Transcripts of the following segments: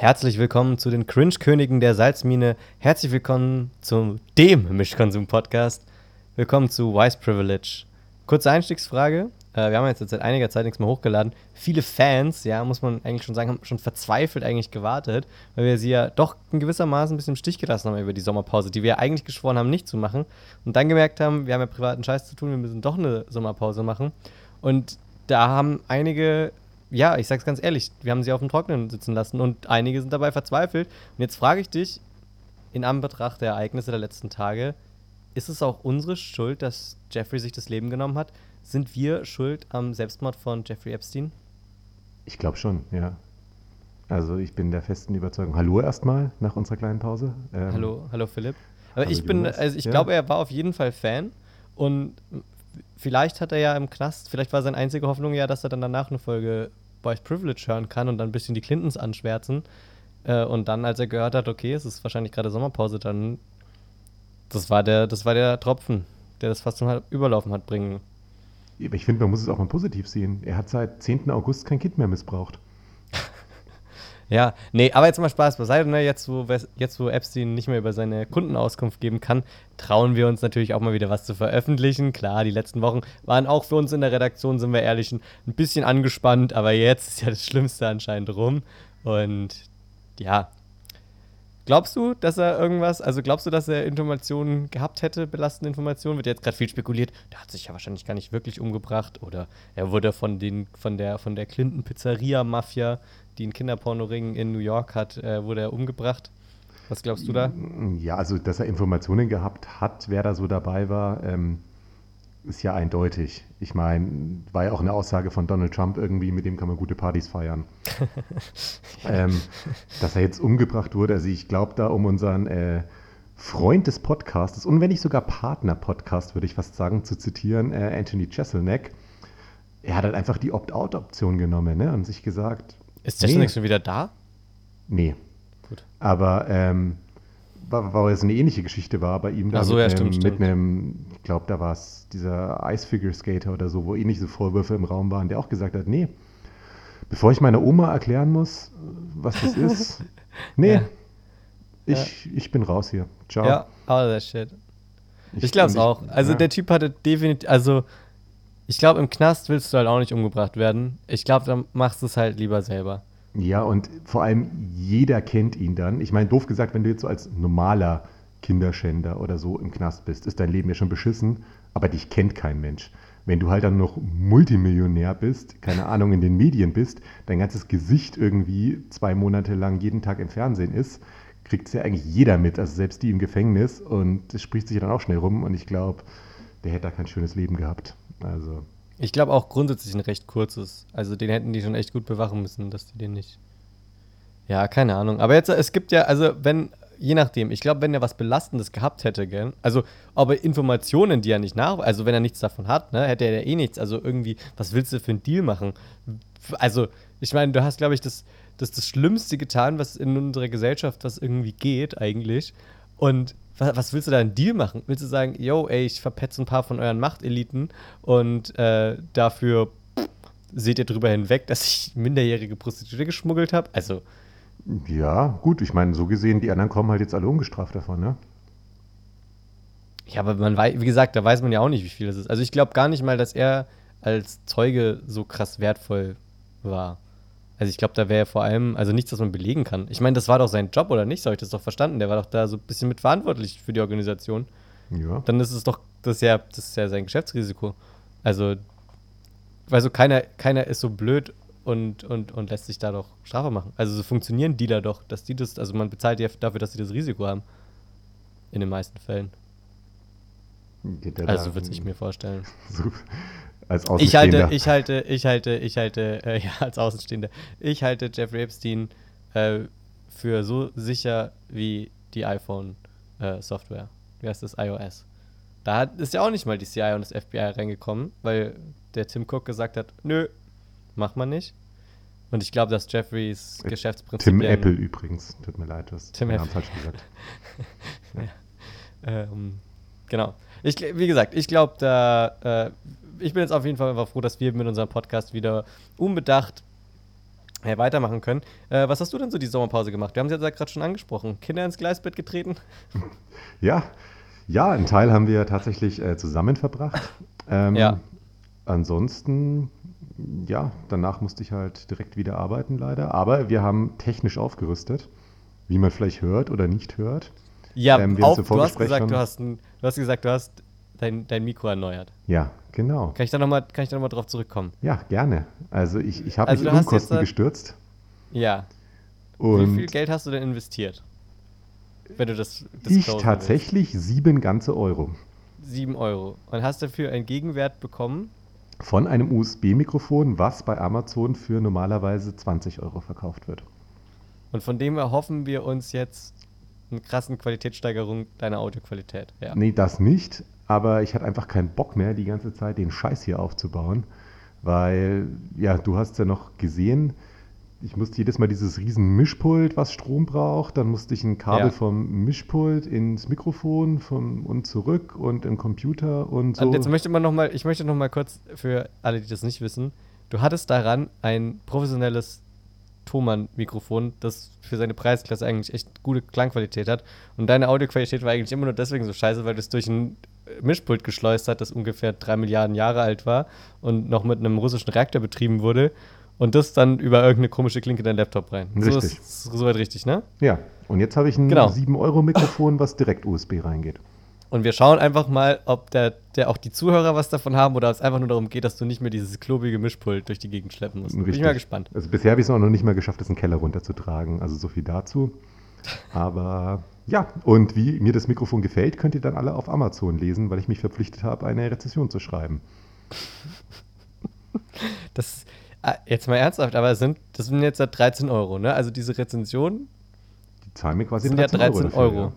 Herzlich willkommen zu den Cringe-Königen der Salzmine. Herzlich willkommen zu dem Mischkonsum-Podcast. Willkommen zu Wise Privilege. Kurze Einstiegsfrage. Äh, wir haben jetzt seit einiger Zeit nichts mehr hochgeladen. Viele Fans, ja, muss man eigentlich schon sagen, haben schon verzweifelt eigentlich gewartet, weil wir sie ja doch in gewissermaßen ein bisschen im Stich gelassen haben über die Sommerpause, die wir ja eigentlich geschworen haben, nicht zu machen. Und dann gemerkt haben, wir haben ja privaten Scheiß zu tun, wir müssen doch eine Sommerpause machen. Und da haben einige ja, ich sag's ganz ehrlich, wir haben sie auf dem Trockenen sitzen lassen und einige sind dabei verzweifelt. Und jetzt frage ich dich, in Anbetracht der Ereignisse der letzten Tage, ist es auch unsere Schuld, dass Jeffrey sich das Leben genommen hat? Sind wir schuld am Selbstmord von Jeffrey Epstein? Ich glaube schon, ja. Also ich bin der festen Überzeugung. Hallo erstmal nach unserer kleinen Pause. Ähm, hallo, hallo Philipp. Aber hallo ich bin, also ich ja. glaube, er war auf jeden Fall Fan und vielleicht hat er ja im Knast, vielleicht war seine einzige Hoffnung ja, dass er dann danach eine Folge Boys Privilege hören kann und dann ein bisschen die Clintons anschwärzen. Äh, und dann, als er gehört hat, okay, es ist wahrscheinlich gerade Sommerpause, dann das war der, das war der Tropfen, der das fast zum Überlaufen hat bringen. Ich finde, man muss es auch mal positiv sehen. Er hat seit 10. August kein Kind mehr missbraucht. Ja, nee, aber jetzt mal Spaß beiseite, ne? Jetzt wo, jetzt, wo Epstein nicht mehr über seine Kundenauskunft geben kann, trauen wir uns natürlich auch mal wieder was zu veröffentlichen. Klar, die letzten Wochen waren auch für uns in der Redaktion, sind wir ehrlich, ein bisschen angespannt, aber jetzt ist ja das Schlimmste anscheinend rum. Und ja. Glaubst du, dass er irgendwas, also glaubst du, dass er Informationen gehabt hätte, belastende Informationen? Wird jetzt gerade viel spekuliert. Der hat sich ja wahrscheinlich gar nicht wirklich umgebracht oder er wurde von, den, von der, von der Clinton Pizzeria Mafia die einen Kinderpornoring in New York hat, äh, wurde er umgebracht. Was glaubst du da? Ja, also dass er Informationen gehabt hat, wer da so dabei war, ähm, ist ja eindeutig. Ich meine, war ja auch eine Aussage von Donald Trump irgendwie, mit dem kann man gute Partys feiern. ähm, dass er jetzt umgebracht wurde, also ich glaube da um unseren äh, Freund des Podcasts und wenn nicht sogar Partner-Podcast, würde ich fast sagen, zu zitieren, äh, Anthony Cheselneck, er hat halt einfach die Opt-out-Option genommen ne, und sich gesagt, ist Jeselnik nee. schon wieder da? Nee. Gut. Aber ähm, war, jetzt eine ähnliche Geschichte war bei ihm. Da so, mit, ja, einem, stimmt, mit einem, ich glaube, da war es dieser Ice-Figure-Skater oder so, wo ähnliche Vorwürfe im Raum waren, der auch gesagt hat, nee, bevor ich meiner Oma erklären muss, was das ist, nee, ja. ich, ja. ich bin raus hier. Ciao. Ja, all that shit. Ich, ich glaube es auch. Also der Typ hatte definitiv, also ich glaube, im Knast willst du halt auch nicht umgebracht werden. Ich glaube, dann machst du es halt lieber selber. Ja, und vor allem jeder kennt ihn dann. Ich meine, doof gesagt, wenn du jetzt so als normaler Kinderschänder oder so im Knast bist, ist dein Leben ja schon beschissen, aber dich kennt kein Mensch. Wenn du halt dann noch Multimillionär bist, keine Ahnung, in den Medien bist, dein ganzes Gesicht irgendwie zwei Monate lang jeden Tag im Fernsehen ist, kriegt es ja eigentlich jeder mit, also selbst die im Gefängnis. Und das spricht sich dann auch schnell rum. Und ich glaube, der hätte da kein schönes Leben gehabt. Also. Ich glaube auch grundsätzlich ein recht kurzes. Also den hätten die schon echt gut bewachen müssen, dass die den nicht. Ja, keine Ahnung. Aber jetzt, es gibt ja, also wenn, je nachdem, ich glaube, wenn er was Belastendes gehabt hätte, gell, also aber Informationen, die er nicht nach, also wenn er nichts davon hat, ne, hätte er ja eh nichts. Also irgendwie, was willst du für einen Deal machen? Also, ich meine, du hast, glaube ich, das, das, das Schlimmste getan, was in unserer Gesellschaft, was irgendwie geht, eigentlich. Und was, was, willst du da einen Deal machen? Willst du sagen, yo, ey, ich verpetze ein paar von euren Machteliten und äh, dafür pff, seht ihr drüber hinweg, dass ich minderjährige Prostituierte geschmuggelt habe? Also. Ja, gut, ich meine, so gesehen, die anderen kommen halt jetzt alle ungestraft davon, ne? Ja, aber man weiß, wie gesagt, da weiß man ja auch nicht, wie viel das ist. Also ich glaube gar nicht mal, dass er als Zeuge so krass wertvoll war. Also ich glaube, da wäre vor allem, also nichts, was man belegen kann. Ich meine, das war doch sein Job, oder nicht? So habe ich das doch verstanden. Der war doch da so ein bisschen mitverantwortlich für die Organisation. Ja. Dann ist es doch, das ist ja, das ist ja sein Geschäftsrisiko. Also, weil so keiner, keiner ist so blöd und, und, und lässt sich da doch Strafe machen. Also so funktionieren Dealer doch, dass die das, also man bezahlt ja dafür, dass sie das Risiko haben. In den meisten Fällen. Also würde ich mir vorstellen. So, als Außenstehender. Ich halte, ich halte, ich halte, ich halte, äh, ja, als Außenstehender, ich halte Jeffrey Epstein äh, für so sicher wie die iPhone-Software. Äh, wie heißt das? iOS. Da ist ja auch nicht mal die CIA und das FBI reingekommen, weil der Tim Cook gesagt hat, nö, mach mal nicht. Und ich glaube, dass Jeffreys äh, Geschäftsprinzip. Tim Apple übrigens, tut mir leid, du hast Tim Namen falsch gesagt. ja. ähm, genau. Ich, wie gesagt, ich glaube, da äh, ich bin jetzt auf jeden Fall einfach froh, dass wir mit unserem Podcast wieder unbedacht ja, weitermachen können. Äh, was hast du denn so die Sommerpause gemacht? Wir haben es ja gerade schon angesprochen. Kinder ins Gleisbett getreten? Ja, ja, einen Teil haben wir tatsächlich äh, zusammen verbracht. Ähm, Ja. Ansonsten, ja, danach musste ich halt direkt wieder arbeiten, leider. Aber wir haben technisch aufgerüstet, wie man vielleicht hört oder nicht hört. Ja, Ähm, auf, du hast gesagt, du hast, ein, du hast gesagt, du hast dein, dein Mikro erneuert. Ja, genau. Kann ich da nochmal noch drauf zurückkommen? Ja, gerne. Also ich, ich habe Also mich in Unkosten da- gestürzt. Ja. Und Wie viel Geld hast du denn investiert? Wenn du das ich disclosen tatsächlich sieben ganze Euro willst. 7 Euro. Und hast dafür einen Gegenwert bekommen? von einem USB-Mikrofon, was bei Amazon für normalerweise 20 Euro verkauft wird. Und von dem erhoffen wir uns jetzt eine krassen Qualitätssteigerung deiner Audioqualität. Ja. Nee, das nicht. Aber ich hatte einfach keinen Bock mehr, die ganze Zeit den Scheiß hier aufzubauen. Weil, ja, du hast ja noch gesehen, ich musste jedes Mal dieses riesen Mischpult, was Strom braucht. Dann musste ich ein Kabel Ja. vom Mischpult ins Mikrofon vom, und zurück und im Computer und so. Und jetzt möchte man noch mal, ich möchte noch mal kurz für alle, die das nicht wissen, du hattest daran ein professionelles Thomann-Mikrofon, das für seine Preisklasse eigentlich echt gute Klangqualität hat. Und deine Audioqualität war eigentlich immer nur deswegen so scheiße, weil du es durch ein Mischpult geschleust hat, das ungefähr drei Milliarden Jahre alt war und noch mit einem russischen Reaktor betrieben wurde. Und das dann über irgendeine komische Klinke in deinen Laptop rein. So Richtig. ist soweit richtig, ne? ja, und jetzt habe ich ein Genau. 7-Euro-Mikrofon, was direkt USB reingeht. Und wir schauen einfach mal, ob der, der auch die Zuhörer was davon haben oder ob es einfach nur darum geht, dass du nicht mehr dieses klobige Mischpult durch die Gegend schleppen musst. Bin ich Richtig. mal gespannt. Also bisher habe ich es auch noch nicht mal geschafft, es in den Keller runterzutragen. Also so viel dazu. Aber ja, und wie mir das Mikrofon gefällt, könnt ihr dann alle auf Amazon lesen, weil ich mich verpflichtet habe, eine Rezession zu schreiben. Das, ah, jetzt mal ernsthaft, aber sind, das sind jetzt ja 13 Euro, ne? Also diese Rezension Die zahlen mir quasi sind ja 13 13 dafür, Euro. ja.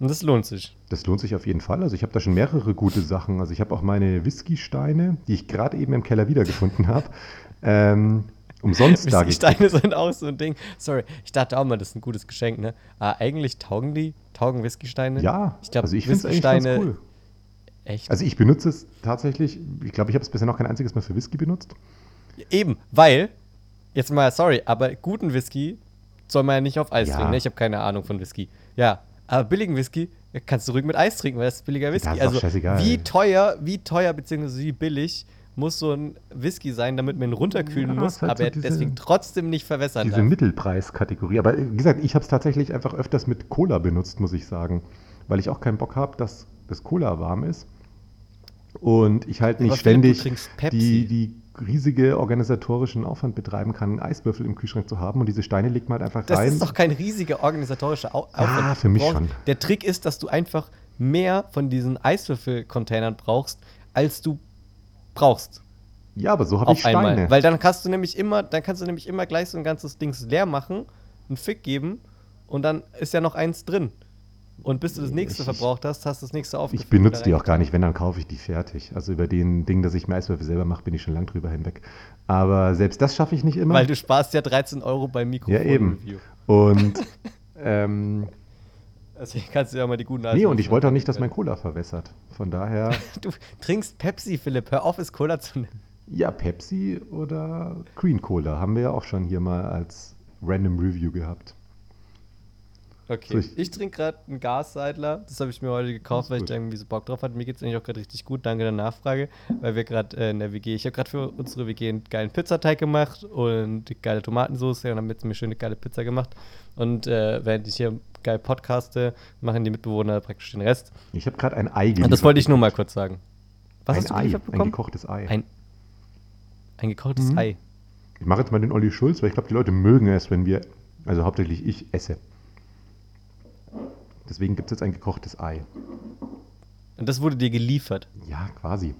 Und das lohnt sich. Das lohnt sich auf jeden Fall. Also ich habe da schon mehrere gute Sachen. Also ich habe auch meine Whisky-Steine, die ich gerade eben im Keller wiedergefunden habe, ähm, umsonst da Steine sind auch so ein Ding. Sorry, ich dachte auch mal, das ist ein gutes Geschenk, ne? Aber eigentlich taugen die? Taugen Whisky-Steine? Ja, ich glaube, also ich finde es eigentlich ganz cool. Echt? Also ich benutze es tatsächlich, ich glaube, ich habe es bisher noch kein einziges Mal für Whisky benutzt. Eben, weil, jetzt mal, sorry, aber guten Whisky soll man ja nicht auf Eis Ja. trinken. Ne? Ich habe keine Ahnung von Whisky. Ja, aber billigen Whisky kannst du ruhig mit Eis trinken, weil das ist billiger Whisky. ist also, scheißegal. wie teuer, wie teuer bzw. wie billig muss so ein Whisky sein, damit man ihn runterkühlen Ja, muss, halt aber so er diese- deswegen trotzdem nicht verwässern Diese darf. Mittelpreiskategorie. Aber äh, wie gesagt, ich habe es tatsächlich einfach öfters mit Cola benutzt, muss ich sagen. Weil ich auch keinen Bock habe, dass das Cola warm ist. Und ich halt nicht Aber ständig die, die riesige organisatorischen Aufwand betreiben kann, einen Eiswürfel im Kühlschrank zu haben. Und diese Steine legt man halt einfach Das rein. ist doch kein riesiger organisatorischer Au Ja, Aufwand. für mich schon. Der Trick ist, dass du einfach mehr von diesen Eiswürfelcontainern brauchst, als du brauchst. ja, aber so habe ich einmal. Steine. Weil dann kannst du nämlich immer, dann kannst du nämlich immer gleich so ein ganzes Ding leer machen, einen Fick geben und dann ist ja noch eins drin. Und bis du das nächste Ich- verbraucht hast, hast du das nächste aufgefüllt. ich benutze die auch gar nicht. Wenn, dann kaufe ich die fertig. Also über den Ding, dass ich mir Eiswürfel selber mache, bin ich schon lang drüber hinweg. Aber selbst das schaffe ich nicht immer. Weil du sparst ja 13 Euro beim Mikrofon. ja, eben. Und ähm, Deswegen kannst du ja mal die guten nee, und ich Eiswürfel wollte auch nicht, dass mein. Cola verwässert. Von daher, Du trinkst Pepsi, Philipp. Hör auf, es Cola zu nennen. ja, Pepsi oder Green Cola haben wir ja auch schon hier mal als Random Review gehabt. Okay. Ich- ich trinke gerade einen Gasseidler. Das habe ich mir heute gekauft, weil ich da irgendwie so Bock drauf hatte. Mir geht es eigentlich auch gerade richtig gut. Danke der Nachfrage. Weil wir gerade äh, in der WG, ich habe gerade für unsere WG einen geilen Pizzateig gemacht und geile Tomatensauce. Und haben jetzt mir schöne geile Pizza gemacht. Und äh, während ich hier geil podcaste, machen die Mitbewohner praktisch den Rest. Ich habe gerade ein Ei geliefert. Und das wollte ich nur mal kurz sagen. Was ein hast du Ei, geliefert ein bekommen? gekochtes Ei. Ein, ein gekochtes Mhm. Ei. Ich mache jetzt mal den Olli Schulz, weil ich glaube, die Leute mögen es, wenn wir, also hauptsächlich ich, esse. Deswegen gibt es jetzt ein gekochtes Ei. Und das wurde dir geliefert. Ja, quasi.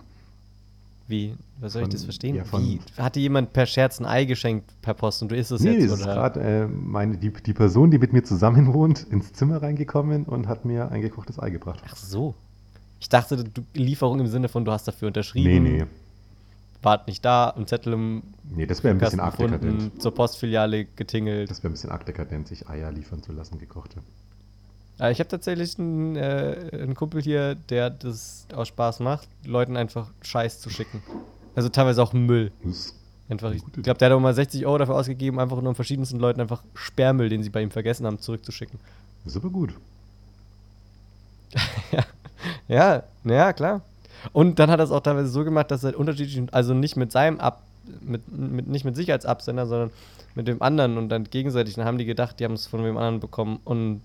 Wie? Was soll Von- ich das verstehen? ja, Wie? Hat dir jemand per Scherz ein Ei geschenkt per Post und du isst es Nee, jetzt? es ist gerade äh, meine, die, die Person, die mit mir zusammen wohnt, ins Zimmer reingekommen und hat mir ein gekochtes Ei gebracht. Ach so. Ich dachte, du, Lieferung im Sinne von, du hast dafür Nee, unterschrieben, nee. wart nicht da, ein Zettel im Nee, das wäre ein bisschen arg dekadent. zur Postfiliale getingelt. Das wäre ein bisschen arg dekadent, sich Eier liefern zu lassen, gekochte. Äh, ich habe tatsächlich einen, äh, einen Kumpel hier, der das aus Spaß macht, Leuten einfach Scheiß zu schicken. Also teilweise auch Müll. Einfach, ich glaube, der hat auch mal 60 Euro dafür ausgegeben, einfach nur um verschiedensten Leuten einfach Sperrmüll, den sie bei ihm vergessen haben, zurückzuschicken. Ist aber gut. ja, ja, ja, klar. Und dann hat er es auch teilweise so gemacht, dass er unterschiedlich, also nicht mit seinem Ab, mit, mit, nicht mit sich als Absender, sondern mit dem anderen und dann gegenseitig. Dann haben die gedacht, die haben es von dem anderen bekommen. Und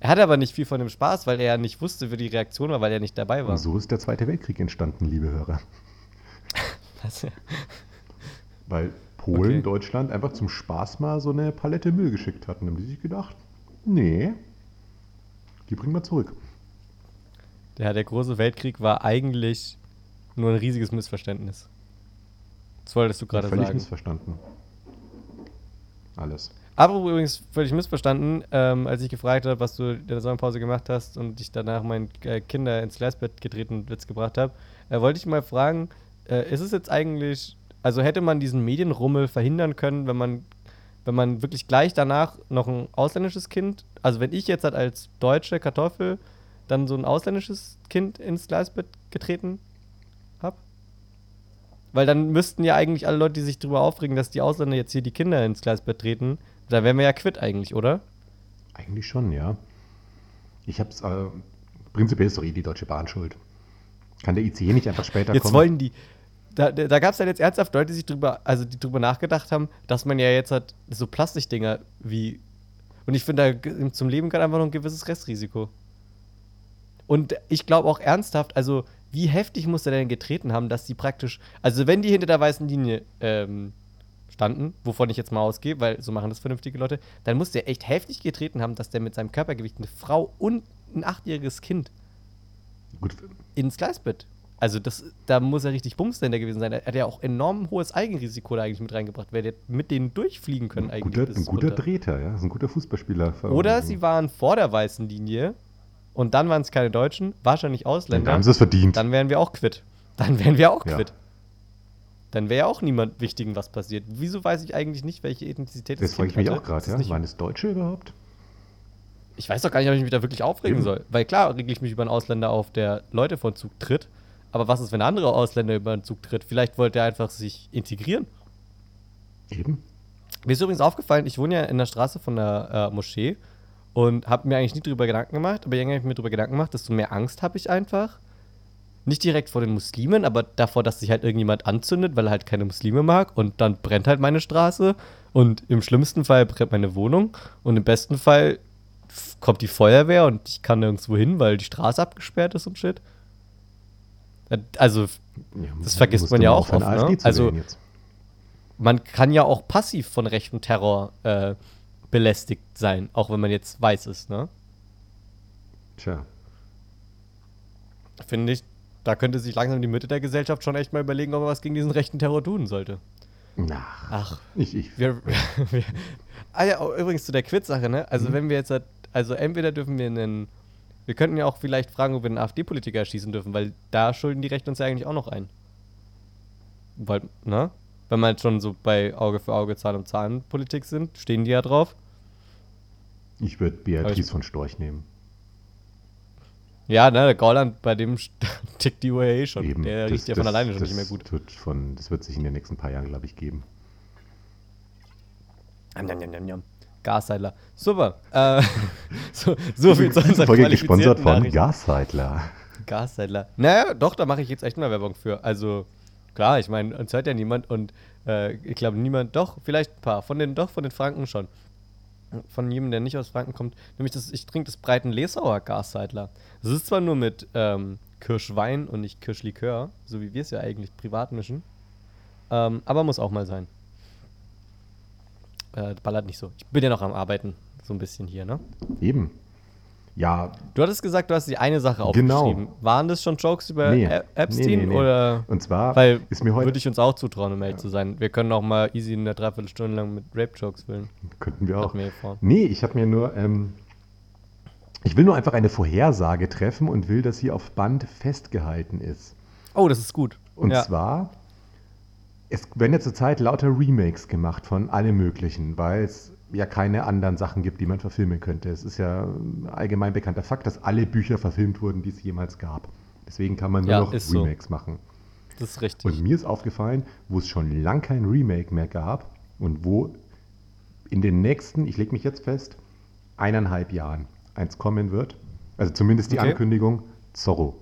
er hatte aber nicht viel von dem Spaß, weil er ja nicht wusste, wie die Reaktion war, weil er nicht dabei war. Und so ist der Zweite Weltkrieg entstanden, liebe Hörer. Was. Weil Polen, okay. Deutschland einfach zum Spaß mal so eine Palette Müll geschickt hatten. Dann haben die sich gedacht, nee, die bringen wir zurück. Ja, der große Weltkrieg war eigentlich nur ein riesiges Missverständnis. Das wolltest du gerade sagen. Völlig missverstanden. Alles. Aber übrigens völlig missverstanden, ähm, als ich gefragt habe, was du in der Sommerpause gemacht hast und ich danach mein äh, Kinder ins Gleisbett getreten Witz gebracht habe, äh, wollte ich mal fragen, äh, ist es jetzt eigentlich, also hätte man diesen Medienrummel verhindern können, wenn man, wenn man wirklich gleich danach noch ein ausländisches Kind, also wenn ich jetzt halt als deutsche Kartoffel dann so ein ausländisches Kind ins Gleisbett getreten habe? Weil dann müssten ja eigentlich alle Leute, die sich darüber aufregen, dass die Ausländer jetzt hier die Kinder ins Gleisbett treten, da wären wir ja quitt eigentlich, oder? Eigentlich schon, ja. Ich hab's, äh, prinzipiell ist doch eh die Deutsche Bahn schuld. Kann der ICE nicht einfach später jetzt kommen? Jetzt wollen die, da, da gab es dann jetzt ernsthaft Leute, die sich drüber, also die drüber nachgedacht haben, dass man ja jetzt hat so Plastikdinger wie. Und ich finde, da zum Leben gerade einfach noch ein gewisses Restrisiko. Und ich glaube auch ernsthaft, also wie heftig muss er denn getreten haben, dass die praktisch, also wenn die hinter der weißen Linie ähm, standen, wovon ich jetzt mal ausgehe, weil so machen das vernünftige Leute, dann muss der echt heftig getreten haben, dass der mit seinem Körpergewicht eine Frau und ein achtjähriges Kind Gut. ins Gleisbett. Also das, da muss er richtig Bumsländer gewesen sein. Er hat ja auch enorm hohes Eigenrisiko da eigentlich mit reingebracht. Wäre der mit denen durchfliegen können ein eigentlich. Guter, ein guter Dreher, ja. Das ist ein guter Fußballspieler. Oder sie waren vor der weißen Linie und dann waren es keine Deutschen, wahrscheinlich Ausländer. Dann haben sie es verdient. Dann wären wir auch quitt. Dann wären wir auch quitt. Ja. Dann wäre ja auch niemand Wichtigen was passiert. Wieso weiß ich eigentlich nicht, welche Ethnizität das Das frage ich mich auch gerade, ja. Waren es Deutsche überhaupt? Ich weiß doch gar nicht, ob ich mich da wirklich aufregen Eben. soll. Weil klar rege ich mich über einen Ausländer auf, der Leute von Zug tritt. Aber was ist, wenn ein anderer Ausländer über einen Zug tritt? Vielleicht wollte er einfach sich integrieren. Eben. Mir ist übrigens aufgefallen, ich wohne ja in der Straße von der äh, Moschee und habe mir eigentlich nie darüber Gedanken gemacht, aber irgendwie habe ich mir darüber Gedanken gemacht, desto mehr Angst habe ich einfach. Nicht direkt vor den Muslimen, aber davor, dass sich halt irgendjemand anzündet, weil er halt keine Muslime mag und dann brennt halt meine Straße und im schlimmsten Fall brennt meine Wohnung und im besten Fall kommt die Feuerwehr und ich kann nirgendwo hin, weil die Straße abgesperrt ist und shit. Also, ja, das vergisst man ja auch oft. Ne? Also, man kann ja auch passiv von rechtem Terror äh, belästigt sein, auch wenn man jetzt weiß ist, ne? Tja. Finde ich, da könnte sich langsam die Mitte der Gesellschaft schon echt mal überlegen, ob man was gegen diesen rechten Terror tun sollte. Na, Ach, ich, ich. Wir, wir, ah ja, oh, übrigens zu der Quiz-Sache, ne? Also, mhm. wenn wir jetzt, halt, also entweder dürfen wir einen, wir könnten ja auch vielleicht fragen, ob wir einen AfD-Politiker erschießen dürfen, weil da schulden die Rechte uns ja eigentlich auch noch ein. Weil, ne? wenn man jetzt schon so bei Auge für Auge, Zahn um Zahn Politik sind, stehen die ja drauf. Ich würde Beatrice von Storch nehmen. Ja, ne, der Gauland, bei dem tickt die Uhr ja eh schon. Eben, der das, riecht ja von alleine schon nicht mehr gut. Wird von, das wird sich in den nächsten paar Jahren, glaube ich, geben. Njam, njam, Gasseidler. Super. Äh, so, so viel zu unserer Folge gesponsert von Gasseidler. Gasseidler. Naja, doch, da mache ich jetzt echt mal Werbung für. Also, Klar, ich meine, uns hört ja niemand und äh, ich glaube niemand, doch, vielleicht ein paar, von den, doch, von den Franken schon. Von jedem, der nicht aus Franken kommt. Nämlich, das, ich trinke das breiten Lesauer Gasseidler. Das ist zwar nur mit ähm, Kirschwein und nicht Kirschlikör, so wie wir es ja eigentlich privat mischen, ähm, aber muss auch mal sein. Äh, ballert nicht so. Ich bin ja noch am Arbeiten, so ein bisschen hier, ne? Eben. Ja. Du hattest gesagt, du hast die eine Sache genau. aufgeschrieben. Genau. Waren das schon Jokes über nee. Epstein? Nee, nee, nee. Oder? Und zwar Weil ist mir heute. Würde ich uns auch zutrauen, um ehrlich ja. zu sein. Wir können auch mal easy in der Dreiviertelstunde lang mit Rape-Jokes füllen. Könnten wir auch. Nee, ich habe mir nur. Ähm, ich will nur einfach eine Vorhersage treffen und will, dass sie auf Band festgehalten ist. Oh, das ist gut. Und ja. zwar. Es werden ja zurzeit lauter Remakes gemacht von allem Möglichen, weil es ja keine anderen Sachen gibt, die man verfilmen könnte. Es ist ja allgemein bekannter Fakt, dass alle Bücher verfilmt wurden, die es jemals gab. Deswegen kann man nur ja, noch Remakes so. machen. das ist richtig. Und mir ist aufgefallen, wo es schon lang kein Remake mehr gab und wo in den nächsten, ich lege mich jetzt fest, eineinhalb Jahren eins kommen wird. Also zumindest die Okay. Ankündigung, Zorro.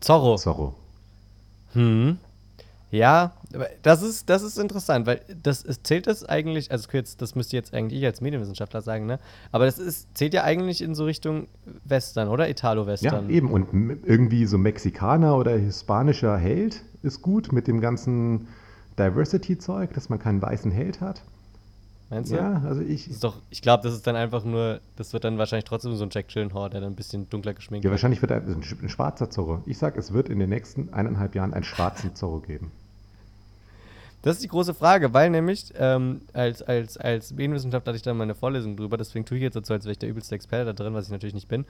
Zorro. Zorro. Hm. Ja, das ist, das ist interessant, weil das es zählt das eigentlich, also jetzt, das müsste jetzt eigentlich ich als Medienwissenschaftler sagen, ne? Aber das ist, zählt ja eigentlich in so Richtung Western, oder? Ja, Italo-Western. eben. Und irgendwie so Mexikaner oder hispanischer Held ist gut mit dem ganzen Diversity-Zeug, dass man keinen weißen Held hat. Meinst du? Ja, also ich. Das ist doch, ich glaube, das ist dann einfach nur, das wird dann wahrscheinlich trotzdem so ein Jack Gyllenhaal, der dann ein bisschen dunkler geschminkt Ja, wird. wahrscheinlich wird ein, ein schwarzer Zorro. Ich sag, es wird in den nächsten eineinhalb Jahren einen schwarzen Zorro geben. Das ist die große Frage, weil nämlich ähm, als, als, als Medienwissenschaftler hatte ich da mal eine Vorlesung drüber, deswegen tue ich jetzt dazu, als wäre ich der übelste Experte da drin, was ich natürlich nicht bin.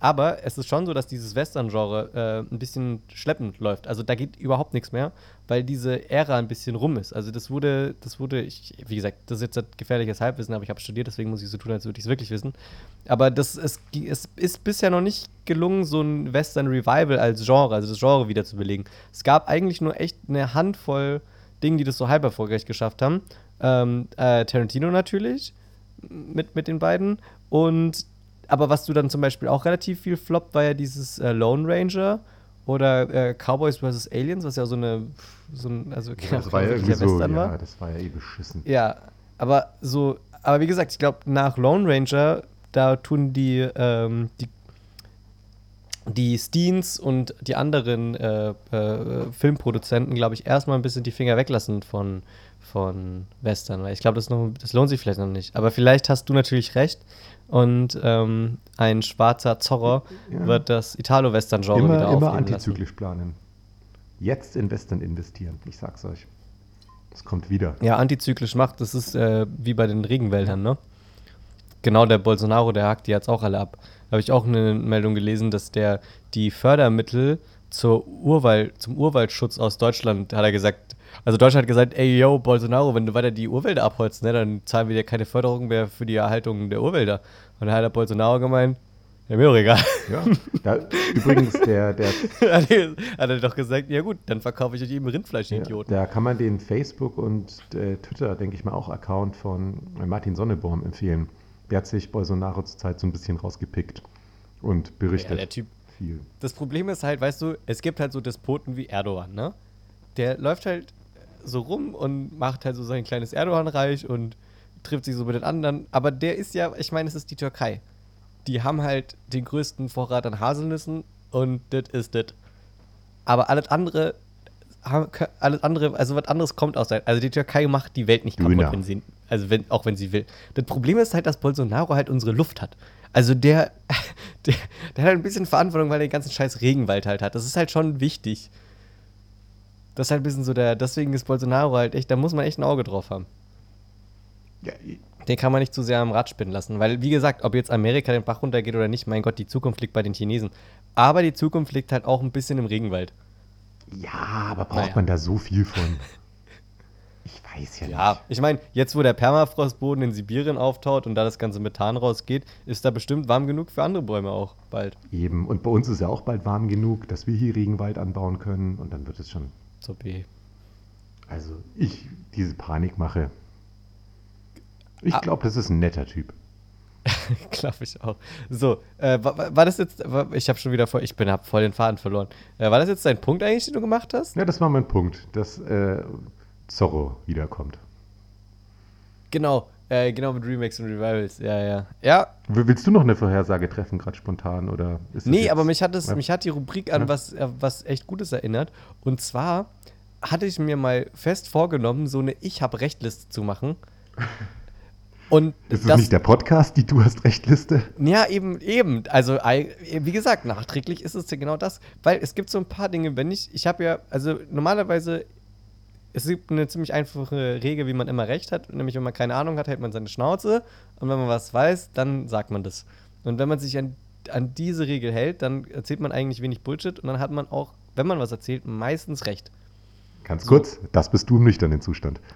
Aber es ist schon so, dass dieses Western-Genre äh, ein bisschen schleppend läuft. Also da geht überhaupt nichts mehr, weil diese Ära ein bisschen rum ist. Also das wurde, das wurde, ich, wie gesagt, das ist jetzt ein gefährliches Halbwissen, aber ich habe studiert, deswegen muss ich so tun, als würde ich es wirklich wissen. Aber das, es, es ist bisher noch nicht gelungen, so ein Western-Revival als Genre, also das Genre wieder zu belegen. Es gab eigentlich nur echt eine Handvoll Dinge, die das so halb erfolgreich geschafft haben. Ähm, äh, Tarantino natürlich mit, mit den beiden. Und aber was du dann zum Beispiel auch relativ viel floppt, war ja dieses äh, Lone Ranger oder äh, Cowboys vs. Aliens, was ja so eine so ein, also Das war ja irgendwie so, Western war. ja, das war ja eh beschissen. Ja, aber so, aber wie gesagt, ich glaube, nach Lone Ranger, da tun die, ähm, die, die Steens und die anderen äh, äh, Filmproduzenten, glaube ich, erstmal ein bisschen die Finger weglassen von, von Western, weil ich glaube, das, noch- das lohnt sich vielleicht noch nicht. Aber vielleicht hast du natürlich recht und ähm, ein schwarzer Zorro Ja. wird das Italo-Western-Genre wieder immer aufleben lassen. antizyklisch planen. Jetzt in Western investieren. Ich sag's euch. Es kommt wieder. Ja, antizyklisch macht, das ist äh, wie bei den Regenwäldern, ne? Genau, der Bolsonaro, der hakt die jetzt auch alle ab. Habe ich auch eine Meldung gelesen, dass der die Fördermittel zur Urwald, zum Urwaldschutz aus Deutschland, hat er gesagt, also Deutschland hat gesagt, ey, yo, Bolsonaro, wenn du weiter die Urwälder abholst, ne, dann zahlen wir dir keine Förderung mehr für die Erhaltung der Urwälder. Und da hat der Bolsonaro gemeint, ja, mir doch egal. Ja. Da, übrigens, der, der, hat er doch gesagt, ja gut, dann verkaufe ich euch eben Rindfleisch, ja, Idioten. da kann man den Facebook und äh, Twitter, denke ich mal, auch Account von Martin Sonneborn empfehlen. Der hat sich Bolsonaro zurzeit so ein bisschen rausgepickt und berichtet Ja, der Typ, viel. Das Problem ist halt, weißt du, es gibt halt so Despoten wie Erdogan, ne? Der läuft halt so rum und macht halt so sein kleines Erdogan-Reich und trifft sich so mit den anderen. Aber der ist ja, ich meine, es ist die Türkei. Die haben halt den größten Vorrat an Haselnüssen und das ist das. Aber alles andere, alles andere, also was anderes kommt aus der, also die Türkei macht die Welt nicht kaputt, Döner. wenn sie, also wenn, auch wenn sie will. Das Problem ist halt, dass Bolsonaro halt unsere Luft hat. Also der, der, der hat halt ein bisschen Verantwortung, weil er den ganzen scheiß Regenwald halt hat. Das ist halt schon wichtig. Das ist halt ein bisschen so der, deswegen ist Bolsonaro halt echt, da muss man echt ein Auge drauf haben. Ja, Den kann man nicht zu sehr am Rad spinnen lassen. Weil, wie gesagt, ob jetzt Amerika den Bach runtergeht oder nicht, mein Gott, die Zukunft liegt bei den Chinesen. Aber die Zukunft liegt halt auch ein bisschen im Regenwald. ja aber braucht Naja. man da so viel von? Ich weiß ja, Ja, nicht. ich meine, jetzt wo der Permafrostboden in Sibirien auftaut und da das ganze Methan rausgeht, ist da bestimmt warm genug für andere Bäume auch bald. Eben. Und bei uns ist ja auch bald warm genug, dass wir hier Regenwald anbauen können und dann wird es schon. So B. Also ich diese Panik mache. Ich Ah. glaube, das ist ein netter Typ. Glaube ich auch. So, äh, war, war- das jetzt, war, ich habe schon wieder voll, ich bin, hab voll den Faden verloren. Äh, war das jetzt dein Punkt eigentlich, den du gemacht hast? Ja, das war mein Punkt, dass äh, Zorro wiederkommt. Genau, äh, genau mit Remakes und Revivals, ja, ja. Ja, Willst du noch eine Vorhersage treffen, gerade spontan? Oder Nee, aber mich hat, es, Ja. mich hat die Rubrik an Ja. was, äh, was echt Gutes erinnert. Und zwar hatte ich mir mal fest vorgenommen, so eine Ich-hab-Recht-Liste zu machen. Und Ist das, nicht der Podcast, die Du hast Recht-Liste? Ja, eben, eben. Also, wie gesagt, nachträglich ist es ja genau das. Weil es gibt so ein paar Dinge, wenn ich, ich habe ja, also normalerweise, es gibt eine ziemlich einfache Regel, wie man immer recht hat. Nämlich, wenn man keine Ahnung hat, hält man seine Schnauze. Und wenn man was weiß, dann sagt man das. Und wenn man sich an, an diese Regel hält, dann erzählt man eigentlich wenig Bullshit. Und dann hat man auch, wenn man was erzählt, meistens recht. Ganz kurz, das bist du im nüchternen Zustand.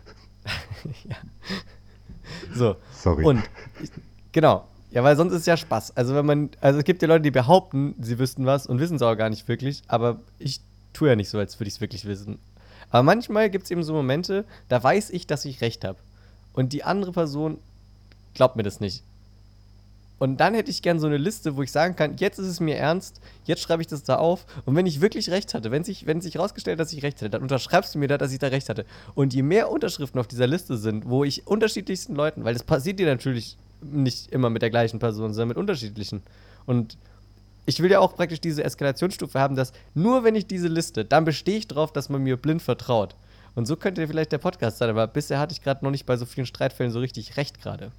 So. Sorry. Und ich, genau. Ja, weil sonst ist ja Spaß. Also wenn man, also es gibt ja Leute, die behaupten, sie wüssten was und wissen es auch gar nicht wirklich, aber ich tue ja nicht so, als würde ich es wirklich wissen. Aber manchmal gibt es eben so Momente, da weiß ich, dass ich recht habe. Und die andere Person glaubt mir das nicht. Und dann hätte ich gern so eine Liste, wo ich sagen kann, jetzt ist es mir ernst, jetzt schreibe ich das da auf. Und wenn ich wirklich recht hatte, wenn sich, wenn sich rausgestellt, dass ich recht hatte, dann unterschreibst du mir da, dass ich da recht hatte. Und je mehr Unterschriften auf dieser Liste sind, wo ich unterschiedlichsten Leuten, weil das passiert dir natürlich nicht immer mit der gleichen Person, sondern mit unterschiedlichen. Und ich will ja auch praktisch diese Eskalationsstufe haben, dass nur wenn ich diese Liste, dann bestehe ich drauf, dass man mir blind vertraut. Und so könnte vielleicht der Podcast sein, aber bisher hatte ich gerade noch nicht bei so vielen Streitfällen so richtig recht gerade.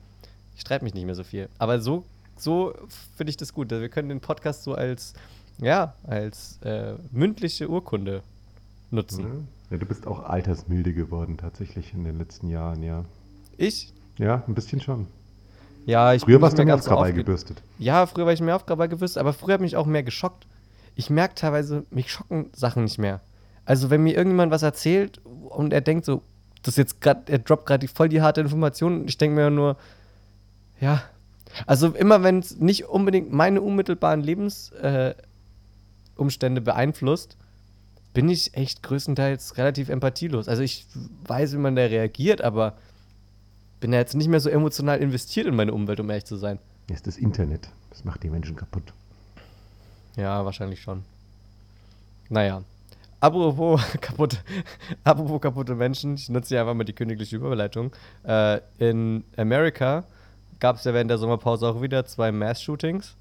Ich streite mich nicht mehr so viel. Aber so, so finde ich das gut. Wir können den Podcast so als, ja, als äh, mündliche Urkunde nutzen. Ja, du bist auch altersmilde geworden tatsächlich in den letzten Jahren, ja. Ich? Ja, ein bisschen schon. Ja, ich früher warst du mehr Aufkrawall gebürstet. Ja, früher war ich mehr Aufkrawall gebürstet, aber früher hat mich auch mehr geschockt. Ich merke teilweise, mich schocken Sachen nicht mehr. Also, wenn mir irgendjemand was erzählt und er denkt so, das ist jetzt gerade, er droppt gerade voll die harte Information ich denke mir nur, ja. Also immer wenn es nicht unbedingt meine unmittelbaren Lebensumstände äh, beeinflusst, bin ich echt größtenteils relativ empathielos. Also ich weiß, wie man da reagiert, aber bin da jetzt nicht mehr so emotional investiert in meine Umwelt, um ehrlich zu sein. Das ist das Internet. Das macht die Menschen kaputt. Ja, wahrscheinlich schon. Naja. Apropos, kaputt, apropos kaputte Menschen, ich nutze hier einfach mal die königliche Überleitung. Äh, in Amerika gab es ja während der Sommerpause auch wieder zwei Mass-Shootings.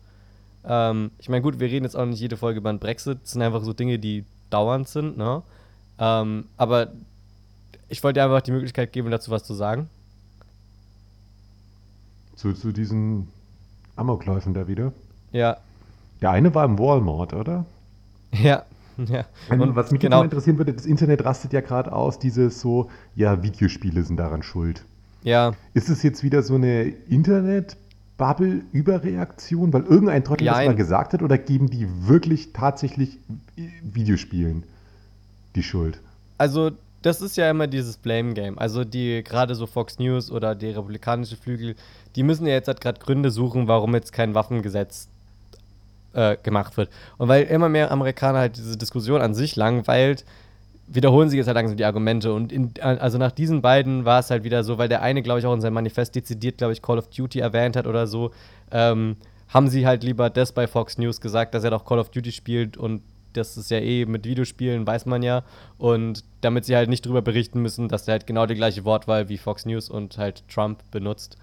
Ähm, ich meine, gut, wir reden jetzt auch nicht jede Folge über den Brexit. Das sind einfach so Dinge, die dauernd sind, ne? Ähm, aber ich wollte dir einfach die Möglichkeit geben, dazu was zu sagen. Zu, zu diesen Amokläufen da wieder? Ja. Der eine war im Walmart, oder? Ja. Ja. Und was mich genau interessieren würde, das Internet rastet ja gerade aus, dieses so, ja, Videospiele sind daran schuld. Ja. Ist es jetzt wieder so eine Internet-Bubble-Überreaktion, weil irgendein Trottel das mal gesagt hat, oder geben die wirklich tatsächlich Videospielen die Schuld? Also, das ist ja immer dieses Blame-Game. Also, die gerade so Fox News oder die republikanische Flügel, die müssen ja jetzt halt gerade Gründe suchen, warum jetzt kein Waffengesetz äh, gemacht wird. Und weil immer mehr Amerikaner halt diese Diskussion an sich langweilt, wiederholen sich jetzt halt langsam die Argumente. Und in, also nach diesen beiden war es halt wieder so, weil der eine, glaube ich, auch in seinem Manifest dezidiert, glaube ich, Call of Duty erwähnt hat oder so, ähm, haben sie halt lieber das bei Fox News gesagt, dass er doch Call of Duty spielt und das ist ja eh mit Videospielen, weiß man ja. Und damit sie halt nicht drüber berichten müssen, dass er halt genau die gleiche Wortwahl wie Fox News und halt Trump benutzt.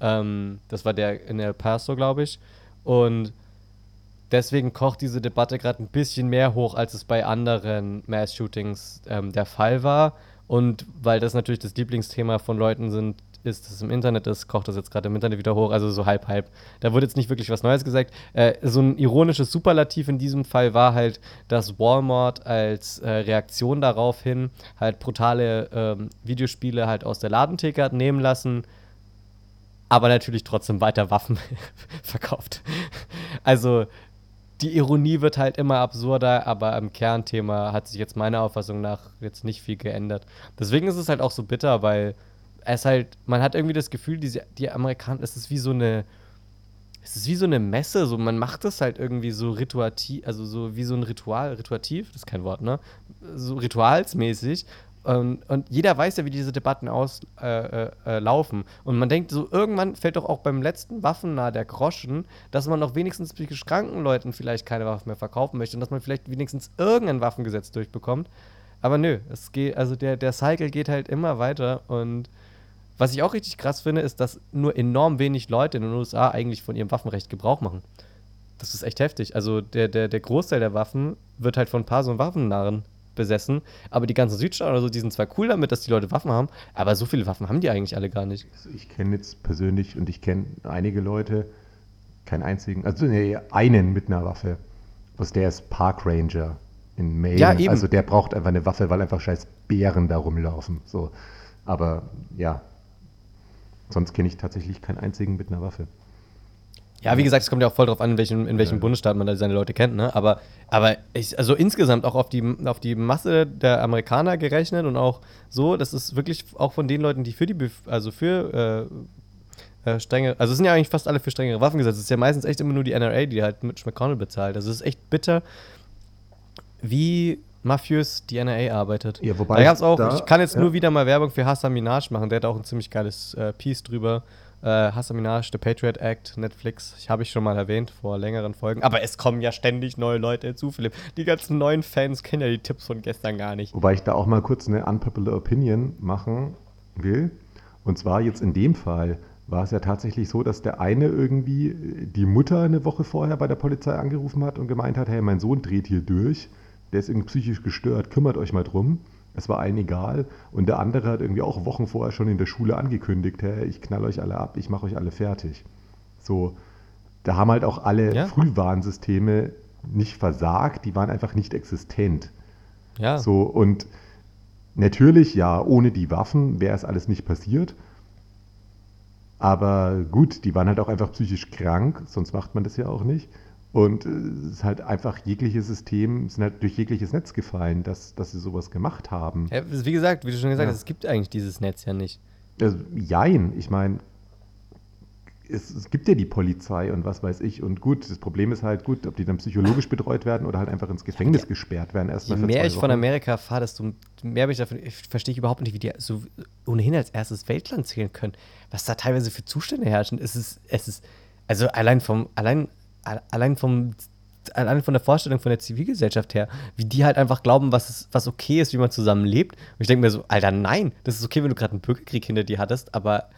Ähm, das war der in El Paso, glaube ich. Und deswegen kocht diese Debatte gerade ein bisschen mehr hoch, als es bei anderen Mass-Shootings ähm, der Fall war. Und weil das natürlich das Lieblingsthema von Leuten sind, ist, dass es im Internet ist, kocht das jetzt gerade im Internet wieder hoch, also so halb, halb. Da wurde jetzt nicht wirklich was Neues gesagt. Äh, so ein ironisches Superlativ in diesem Fall war halt, dass Walmart als äh, Reaktion darauf hin halt brutale ähm, Videospiele halt aus der Ladentheke hat nehmen lassen, aber natürlich trotzdem weiter Waffen verkauft. Also die Ironie wird halt immer absurder, aber am Kernthema hat sich jetzt meiner Auffassung nach jetzt nicht viel geändert. Deswegen ist es halt auch so bitter, weil es halt, man hat irgendwie das Gefühl, die, die Amerikaner, es ist wie so eine, es ist wie so eine Messe, so man macht das halt irgendwie so rituativ, also so wie so ein Ritual, rituativ, das ist kein Wort, ne? So ritualsmäßig und, und, jeder weiß ja, wie diese Debatten auslaufen. Äh, äh, äh und man denkt so, irgendwann fällt doch auch beim letzten Waffen nahe der Groschen, dass man noch wenigstens psychisch kranken Leuten vielleicht keine Waffen mehr verkaufen möchte und dass man vielleicht wenigstens irgendein Waffengesetz durchbekommt. Aber nö, es geht, also der, der Cycle geht halt immer weiter und was ich auch richtig krass finde, ist, dass nur enorm wenig Leute in den USA eigentlich von ihrem Waffenrecht Gebrauch machen. Das ist echt heftig. Also der, der, der Großteil der Waffen wird halt von ein paar so Waffennarren besessen. Aber die ganzen Südstaaten oder so, die sind zwar cool damit, dass die Leute Waffen haben, aber so viele Waffen haben die eigentlich alle gar nicht. Also ich kenne jetzt persönlich und ich kenne einige Leute, keinen einzigen, also nee, einen mit einer Waffe. Was der ist Park Ranger in Maine. Ja, eben. Also der braucht einfach eine Waffe, weil einfach scheiß Bären da rumlaufen. So. Aber ja, sonst kenne ich tatsächlich keinen einzigen mit einer Waffe. Ja, wie gesagt, es kommt ja auch voll drauf an, in welchem, in welchem ja. Bundesstaat man da seine Leute kennt, ne? Aber, aber ich, also insgesamt auch auf die, auf die Masse der Amerikaner gerechnet und auch so, das ist wirklich auch von den Leuten, die für die, also für äh, äh, strenge, also es sind ja eigentlich fast alle für strengere Waffengesetze. Es ist ja meistens echt immer nur die NRA, die halt Mitch McConnell bezahlt. Also es ist echt bitter, wie mafiös die NRA arbeitet. Ja, wobei da gab's auch, da- ich kann jetzt ja. nur wieder mal Werbung für Hassan Minaj machen, der hat auch ein ziemlich geiles äh, Piece drüber. Äh, Hassan Minaj, The Patriot Act, Netflix, ich habe ich schon mal erwähnt vor längeren Folgen. Aber es kommen ja ständig neue Leute hinzu, Philipp. Die ganzen neuen Fans kennen ja die Tipps von gestern gar nicht. Wobei ich da auch mal kurz eine unpopular Opinion machen will. Und zwar jetzt in dem Fall war es ja tatsächlich so, dass der eine irgendwie die Mutter eine Woche vorher bei der Polizei angerufen hat und gemeint hat, hey, mein Sohn dreht hier durch, der ist irgendwie psychisch gestört, kümmert euch mal drum. Es war allen egal. Und der andere hat irgendwie auch Wochen vorher schon in der Schule angekündigt, hey, ich knall euch alle ab, ich mache euch alle fertig. So, da haben halt auch alle Ja. Frühwarnsysteme nicht versagt, die waren einfach nicht existent. Ja. So, und natürlich, ja, ohne die Waffen wäre es alles nicht passiert. Aber gut, die waren halt auch einfach psychisch krank, sonst macht man das ja auch nicht. Und äh, es ist halt einfach jegliches System, sind halt durch jegliches Netz gefallen, dass, dass sie sowas gemacht haben. Ja, wie gesagt, wie du schon gesagt Ja. hast, es gibt eigentlich dieses Netz ja nicht. Also, jein, ich meine, es, es gibt ja die Polizei und was weiß ich. Und gut, das Problem ist halt gut, ob die dann psychologisch betreut werden oder halt einfach ins Gefängnis gesperrt werden. Je Erstmal für mehr ich von. Amerika erfahre, desto mehr bin ich davon, ich verstehe ich überhaupt nicht, wie die so ohnehin als erstes Weltland zählen können. Was da teilweise für Zustände herrschen. Es ist, es ist, also allein vom, allein, allein vom, allein von der Vorstellung von der Zivilgesellschaft her, wie die halt einfach glauben, was, ist, was okay ist, wie man zusammen lebt. Und ich denke mir so, Alter, nein, das ist okay, wenn du gerade einen Bürgerkrieg hinter dir hattest, aber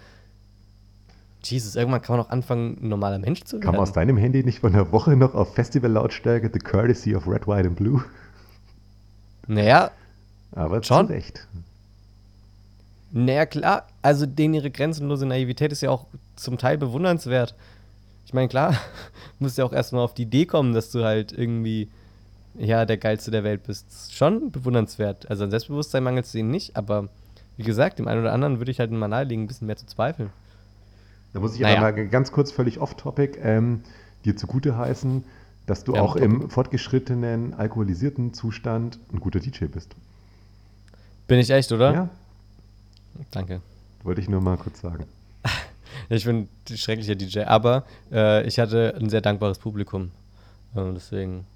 Jesus, irgendwann kann man auch anfangen, ein normaler Mensch zu Kam werden. aus deinem Handy nicht von der Woche noch auf Festival-Lautstärke The Courtesy of Red, White and Blue? Naja, Aber Schon? zu Recht. Naja, klar, also denen ihre grenzenlose Naivität ist ja auch zum Teil bewundernswert. Ich meine, klar, musst ja auch erstmal auf die Idee kommen, dass du halt irgendwie, ja, der Geilste der Welt bist. Schon bewundernswert. Also an Selbstbewusstsein mangelt es ihnen nicht, aber wie gesagt, dem einen oder anderen würde ich halt mal nahelegen, ein bisschen mehr zu zweifeln. Da muss ich Naja. aber mal ganz kurz völlig off-topic ähm, dir zugute heißen, dass du Ja, auch im fortgeschrittenen, alkoholisierten Zustand ein guter DJ bist. Bin ich echt, oder? Ja, Danke. wollte ich nur mal kurz sagen. Ich bin ein schrecklicher DJ, aber äh, ich hatte ein sehr dankbares Publikum. Äh, deswegen,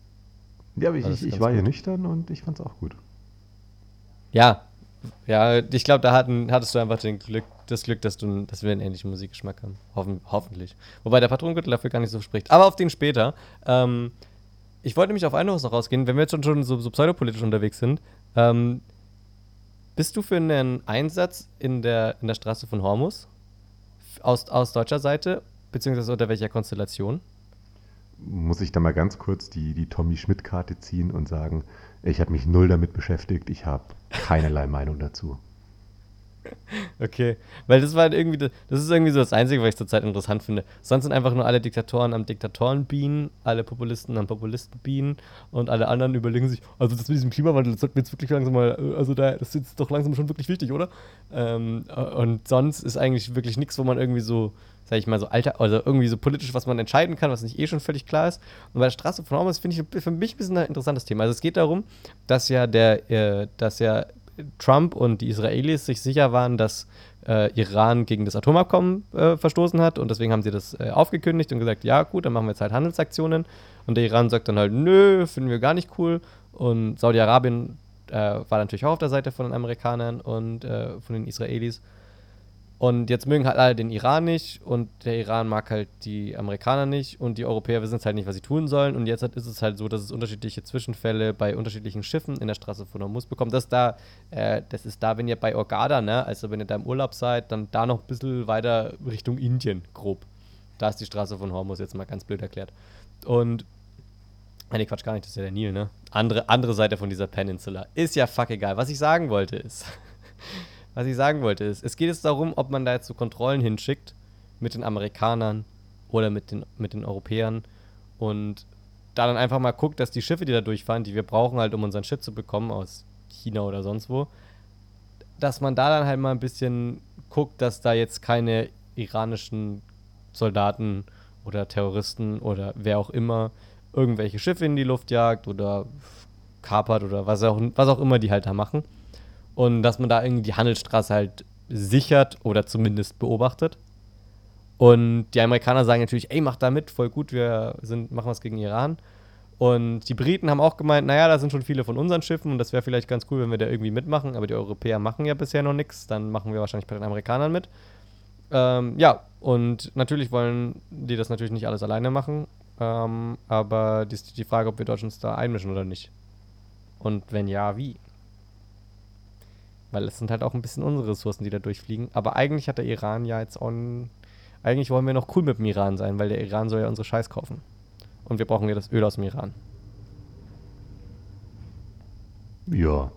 Ja, aber ich, War ich, ich war gut. nüchtern und ich fand's auch gut. ja, ja, ich glaube, da hatten, hattest du einfach Glück, das Glück, dass, du, dass wir einen ähnlichen Musikgeschmack haben. Hoffen, hoffentlich. Wobei der Patrongürtel dafür gar nicht so spricht. Aber auf den später. Ähm, ich wollte nämlich auf eines noch rausgehen, wenn wir jetzt schon, schon so, so pseudopolitisch unterwegs sind. Ähm, bist du für einen Einsatz in der, in der Straße von Hormus? Aus, aus deutscher Seite? Beziehungsweise unter welcher Konstellation? Muss ich da mal ganz kurz die, die Tommy Schmidt-Karte ziehen und sagen, ich habe mich null damit beschäftigt, ich habe keinerlei Meinung dazu. Okay, weil das war halt irgendwie, das, ist irgendwie so das Einzige, was ich zurzeit interessant finde. Sonst sind einfach nur alle Diktatoren am Diktatoren bienen, alle Populisten am Populisten bienen und alle anderen überlegen sich, also das mit diesem Klimawandel, das sollten wir jetzt wirklich langsam mal, äh, also da, das ist jetzt doch langsam schon wirklich wichtig, oder? Ähm, äh, und sonst ist eigentlich wirklich nichts, wo man irgendwie so, sag ich mal, so alter, also irgendwie so politisch, was man entscheiden kann, was nicht eh schon völlig klar ist. Und bei der Straße von Hormus finde ich für mich ein bisschen ein interessantes Thema. Also es geht darum, dass ja der, äh, dass ja Trump und die Israelis sich sicher waren, dass äh, Iran gegen das Atomabkommen äh, verstoßen hat und deswegen haben sie das äh, aufgekündigt und gesagt, ja gut, dann machen wir jetzt halt Handelsaktionen. Und der Iran sagt dann halt, nö, finden wir gar nicht cool. Und Saudi-Arabien äh, war natürlich auch auf der Seite von den Amerikanern und äh, von den Israelis und jetzt mögen halt alle den Iran nicht und der Iran mag halt die Amerikaner nicht und die Europäer wissen jetzt halt nicht, was sie tun sollen. Und jetzt ist es halt so, dass es unterschiedliche Zwischenfälle bei unterschiedlichen Schiffen in der Straße von Hormuz bekommt. Das, da, äh, das ist da, wenn ihr bei Orgada, ne, also wenn ihr da im Urlaub seid, dann da noch ein bisschen weiter Richtung Indien, grob. Da ist die Straße von Hormuz jetzt mal ganz blöd erklärt. Und Ah, Nee, Quatsch, gar nicht, das ist ja der Nil, ne? Andere, andere Seite von dieser Peninsula. Ist ja fuck egal. Was ich sagen wollte ist, was ich sagen wollte ist, es geht jetzt darum, ob man da jetzt so Kontrollen hinschickt mit den Amerikanern oder mit den, mit den Europäern und da dann einfach mal guckt, dass die Schiffe, die da durchfahren, die wir brauchen halt, um unseren Shit zu bekommen aus China oder sonst wo, dass man da dann halt mal ein bisschen guckt, dass da jetzt keine iranischen Soldaten oder Terroristen oder wer auch immer irgendwelche Schiffe in die Luft jagt oder kapert oder was auch, was auch immer die halt da machen. Und dass man da irgendwie die Handelsstraße halt sichert oder zumindest beobachtet. Und die Amerikaner sagen natürlich, ey, mach da mit, voll gut, wir sind, machen was gegen Iran. Und die Briten haben auch gemeint, naja, da sind schon viele von unseren Schiffen und das wäre vielleicht ganz cool, wenn wir da irgendwie mitmachen. Aber die Europäer machen ja bisher noch nichts. Dann machen wir wahrscheinlich bei den Amerikanern mit. Ähm, ja, und natürlich wollen die das natürlich nicht alles alleine machen. Ähm, aber die, die Frage, ob wir Deutschland da einmischen oder nicht. Und wenn ja, wie? Weil es sind halt auch ein bisschen unsere Ressourcen, die da durchfliegen. Aber eigentlich hat der Iran ja jetzt on. Eigentlich wollen wir noch cool mit dem Iran sein, weil der Iran soll ja unsere Scheiß kaufen. Und wir brauchen ja das Öl aus dem Iran. Ja.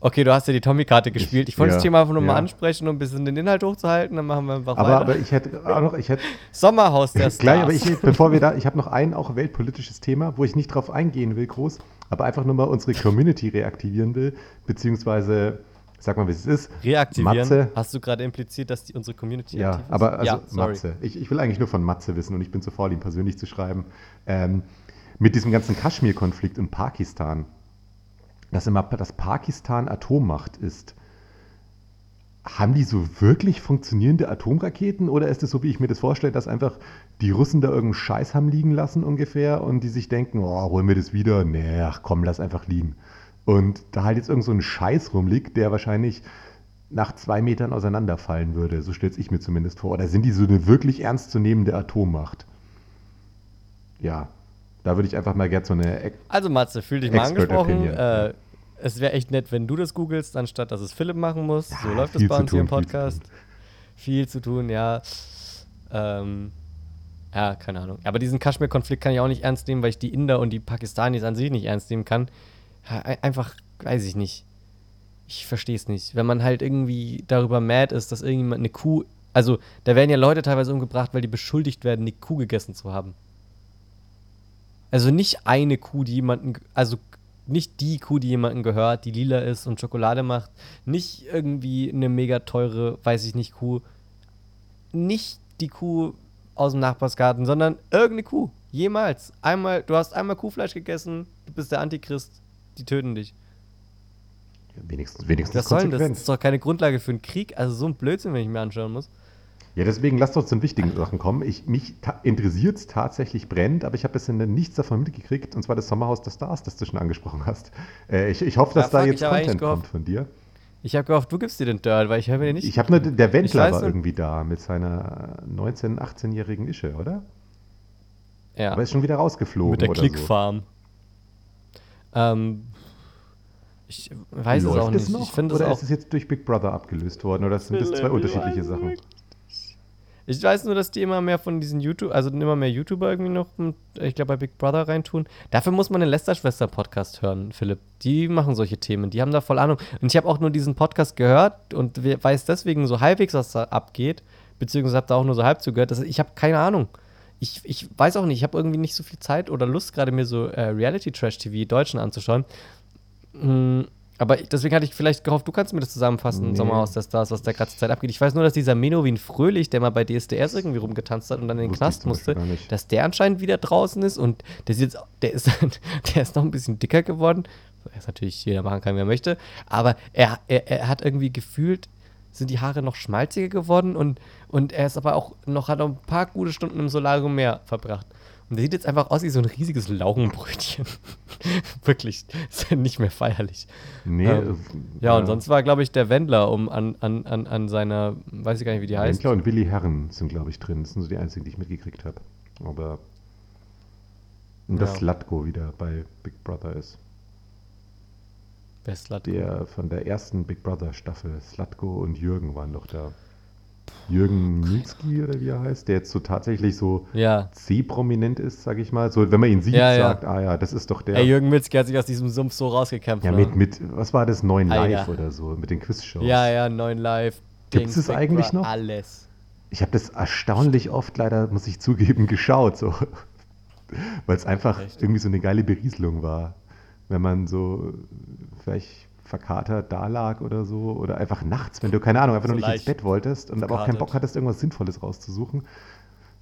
Okay, du hast ja die Tommy-Karte gespielt. Ich wollte ja, das Thema einfach nur ja. mal ansprechen, um ein bisschen den Inhalt hochzuhalten. Dann machen wir einfach Aber, weiter. aber ich hätte auch noch, ich hätte Sommerhaus der Stars. gleich, aber ich, bevor wir da, ich habe noch ein auch weltpolitisches Thema, wo ich nicht drauf eingehen will, groß, aber einfach nur mal unsere Community reaktivieren will, beziehungsweise, sag mal, wie es ist. Reaktivieren. Matze, Hast du gerade impliziert, dass die, unsere Community Ja, aktiv ist? aber also ja, sorry. Matze. Ich, ich will eigentlich nur von Matze wissen und ich bin zu faul, ihm persönlich zu schreiben. Ähm, mit diesem ganzen Kaschmir-Konflikt in Pakistan, dass immer das Pakistan Atommacht ist. Haben die so wirklich funktionierende Atomraketen oder ist es so, wie ich mir das vorstelle, dass einfach die Russen da irgendeinen Scheiß haben liegen lassen ungefähr und die sich denken, oh, holen wir das wieder? Nee, ach komm, lass einfach liegen. Und da halt jetzt irgend so ein Scheiß rumliegt, der wahrscheinlich nach zwei Metern auseinanderfallen würde. So stellt ich mir zumindest vor. Oder sind die so eine wirklich ernstzunehmende Atommacht? Ja, da würde ich einfach mal gerne so eine. Ex- Also Matze, fühl dich mal angesprochen. Äh. Es wäre echt nett, wenn du das googelst, anstatt dass es Philipp machen muss. so Ja, läuft es bei uns hier im tun, viel zu Podcast. Viel zu tun, ja. Ähm, ja, keine Ahnung. Aber diesen Kaschmir-Konflikt kann ich auch nicht ernst nehmen, weil ich die Inder und die Pakistanis an sich nicht ernst nehmen kann. Einfach, weiß ich nicht. Ich verstehe es nicht. Wenn man halt irgendwie darüber mad ist, dass irgendjemand eine Kuh. Also, da werden ja Leute teilweise umgebracht, weil die beschuldigt werden, eine Kuh gegessen zu haben. Also nicht eine Kuh, die jemanden, also nicht die Kuh, die jemanden gehört, die lila ist und Schokolade macht. Nicht irgendwie eine mega teure, weiß ich nicht, Kuh. Nicht die Kuh aus dem Nachbarsgarten, sondern irgendeine Kuh. Jemals. Einmal, du hast einmal Kuhfleisch gegessen, du bist der Antichrist, die töten dich. wenigstens wenigstens Was soll denn das? Ist doch keine Grundlage für einen Krieg. Also so ein Blödsinn, wenn ich mir anschauen muss. Ja, deswegen lass doch zu den wichtigen Sachen kommen. Ich, mich interessiert es tatsächlich brennend, aber ich habe bisher nichts davon mitgekriegt, und zwar das Sommerhaus der Stars, das du schon angesprochen hast. Äh, ich, ich hoffe, dass da fuck, jetzt Content kommt von dir. Ich habe gehofft, du gibst dir den Dirt, weil ich höre mir den nicht. Ich habe nur, der Wendler weiß war irgendwie da mit seiner 19-, 18-jährigen Ische, oder? ja. Aber ist schon wieder rausgeflogen Mit der Clickfarm. Ähm, ich weiß so. es auch Läuft nicht. es noch? Ich es oder auch. ist es jetzt durch Big Brother abgelöst worden? Oder sind das zwei unterschiedliche Sachen? Ich weiß nur, dass die immer mehr von diesen YouTube, also immer mehr YouTuber irgendwie noch, mit, ich glaube, bei Big Brother reintun. Dafür muss man den Lester-Schwester-Podcast hören, Philipp. Die machen solche Themen, die haben da voll Ahnung. Und ich habe auch nur diesen Podcast gehört und we- weiß deswegen so halbwegs, was da abgeht, beziehungsweise habe da auch nur so halb zugehört. Das, ich habe keine Ahnung. Ich, ich weiß auch nicht, ich habe irgendwie nicht so viel Zeit oder Lust, gerade mir so äh, Reality-Trash-TV Deutschen anzuschauen. Mm, aber deswegen hatte ich vielleicht gehofft, du kannst mir das zusammenfassen, Nee. Sommerhaus der Stars, was da gerade zur Zeit abgeht. Ich weiß nur, dass dieser Menowin Fröhlich, der mal bei DSDS irgendwie rumgetanzt hat und dann in den Knast musste, dass der anscheinend wieder draußen ist und der ist jetzt, der ist, der ist noch ein bisschen dicker geworden. Was natürlich jeder machen kann, wer möchte. Aber er, er, er hat irgendwie gefühlt, sind die Haare noch schmalziger geworden und, und er ist aber auch noch, hat noch ein paar gute Stunden im Solarium mehr verbracht. Und der sieht jetzt einfach aus wie so ein riesiges Laugenbrötchen. Wirklich, ist ja nicht mehr feierlich. Nee, Ähm, äh, Ja, und sonst war, glaube ich, der Wendler um an, an, an, an seiner, weiß ich gar nicht, wie die heißt. Wendler und Willi Herren sind, glaube ich, drin. Das sind so die einzigen, die ich mitgekriegt habe. Aber. Und dass Ja. Slatko wieder bei Big Brother ist. Westlatt. Der von der ersten Big Brother Staffel, Slatko und Jürgen waren doch da. Jürgen Milski oder wie er heißt, der jetzt so tatsächlich so Ja. C-prominent ist, sag ich mal. So, wenn man ihn sieht, Ja, ja. sagt, ah ja, das ist doch der. Ey, Jürgen Milzki hat sich aus diesem Sumpf so rausgekämpft. ja, ne? mit, mit, was war das, 9 Live Alter. oder so, mit den Quizshows. Ja, ja, neun Live. Dings, es Big eigentlich noch? Alles. Ich habe das erstaunlich oft leider, muss ich zugeben, geschaut, so. Weil es einfach Echt? irgendwie so eine geile Berieselung war. Wenn man so vielleicht verkatert da lag oder so. Oder einfach nachts, wenn du, keine Ahnung, einfach So nur nicht ins Bett wolltest und aber auch keinen. Bock hattest, irgendwas Sinnvolles rauszusuchen,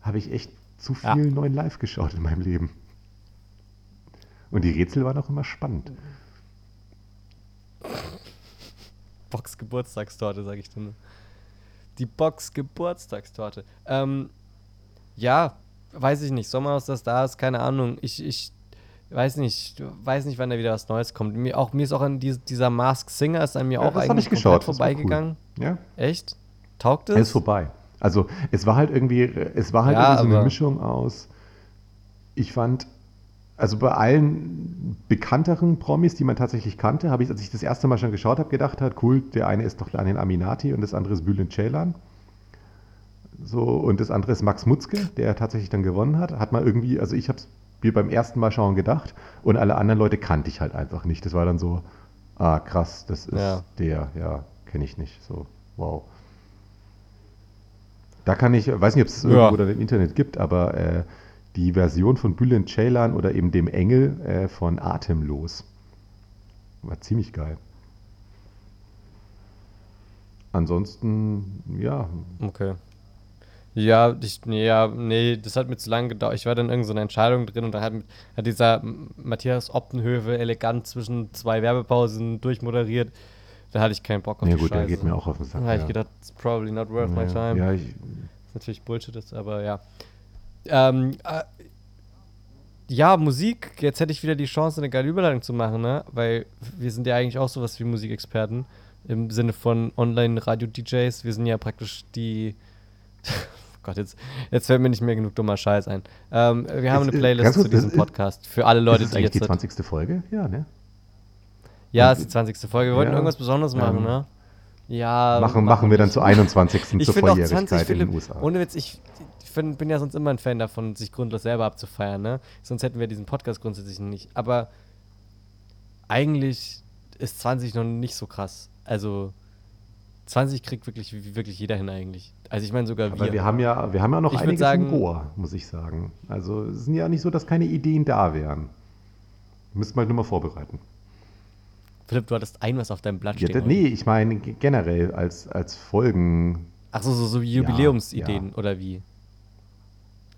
habe ich echt zu Ja. viel neuen Live geschaut in meinem Leben. Und die Rätsel waren auch immer spannend. Box Geburtstagstorte, sag ich dir nur. Die Box Geburtstagstorte. Ähm, ja, weiß ich nicht. Sommerhaus der Stars, keine Ahnung. Ich, ich, weiß nicht, weiß nicht, wann da wieder was Neues kommt. Mir, auch, mir ist auch an die, dieser Mask Singer ist an mir Ja, auch eigentlich ich geschaut, war cool. vorbeigegangen. Ja, Echt? Taugt es? er ist vorbei. Also es war halt irgendwie, es war halt Ja, irgendwie so eine Mischung aus, ich fand, also bei allen bekannteren Promis, die man tatsächlich kannte, habe ich, als ich das erste Mal schon geschaut habe, gedacht hat, cool, der eine ist doch Lanin Aminati und das andere ist Bülent Ceylan. So, und das andere ist Max Mutzke, der tatsächlich dann gewonnen hat. Hat man irgendwie, also ich habe es mir beim ersten Mal schauen gedacht und alle anderen Leute kannte ich halt einfach nicht. Das war dann so, ah krass, das ist Ja. der, ja, kenne ich nicht. So, wow. Da kann ich, weiß nicht, ob es Ja. irgendwo dann im Internet gibt, aber äh, die Version von Bülent Ceylan oder eben dem Engel äh, von Atemlos war ziemlich geil. Ansonsten, ja, Okay. Ja, ich, nee, ja, nee, das hat mir zu lange gedauert. Ich war dann in irgendeiner Entscheidung drin und da hat, hat dieser Matthias Optenhöfe elegant zwischen zwei Werbepausen durchmoderiert. Da hatte ich keinen Bock auf ja die gut, der Scheiße. geht mir auch auf den Sack. Da habe ich ja. gedacht, it's probably not worth my ja, time. ja, ich, Was natürlich Bullshit ist, aber ja. Ähm, äh, ja, Musik, jetzt hätte ich wieder die Chance, eine geile Überleitung zu machen, ne? Weil wir sind ja eigentlich auch sowas wie Musikexperten im Sinne von Online-Radio-DJs. Wir sind ja praktisch die. Gott, jetzt, jetzt fällt mir nicht mehr genug dummer Scheiß ein. Ähm, wir haben Ist- eine ist- Playlist ganz kurz, zu diesem ist- Podcast für alle Leute, ist die jetzt. die 20. Folge? Ja, ne? ja, es ist die 20. Folge. Wir wollten Ja, irgendwas Besonderes machen, ähm, ne? Ja. machen, machen wir dann zur 21. Ich zur Volljährigkeit 20, in den USA. ohne Witz, ich, ich find, bin ja sonst immer ein Fan davon, sich grundlos selber abzufeiern, ne? Sonst hätten wir diesen Podcast grundsätzlich nicht. Aber eigentlich ist 20 noch nicht so krass. Also 20 kriegt wirklich, wirklich jeder hin eigentlich. Also ich meine sogar Aber wir. wir haben ja, wir haben ja noch Ich einiges sagen- im Rohr, muss ich sagen. Also es ist ja nicht so, dass keine Ideen da wären. Müssten wir halt nur mal vorbereiten. Philipp, du hattest ein was auf deinem Blatt Ja, stehen. nee, ich meine generell als, als Folgen. Ach so, so, so Jubiläumsideen oder wie?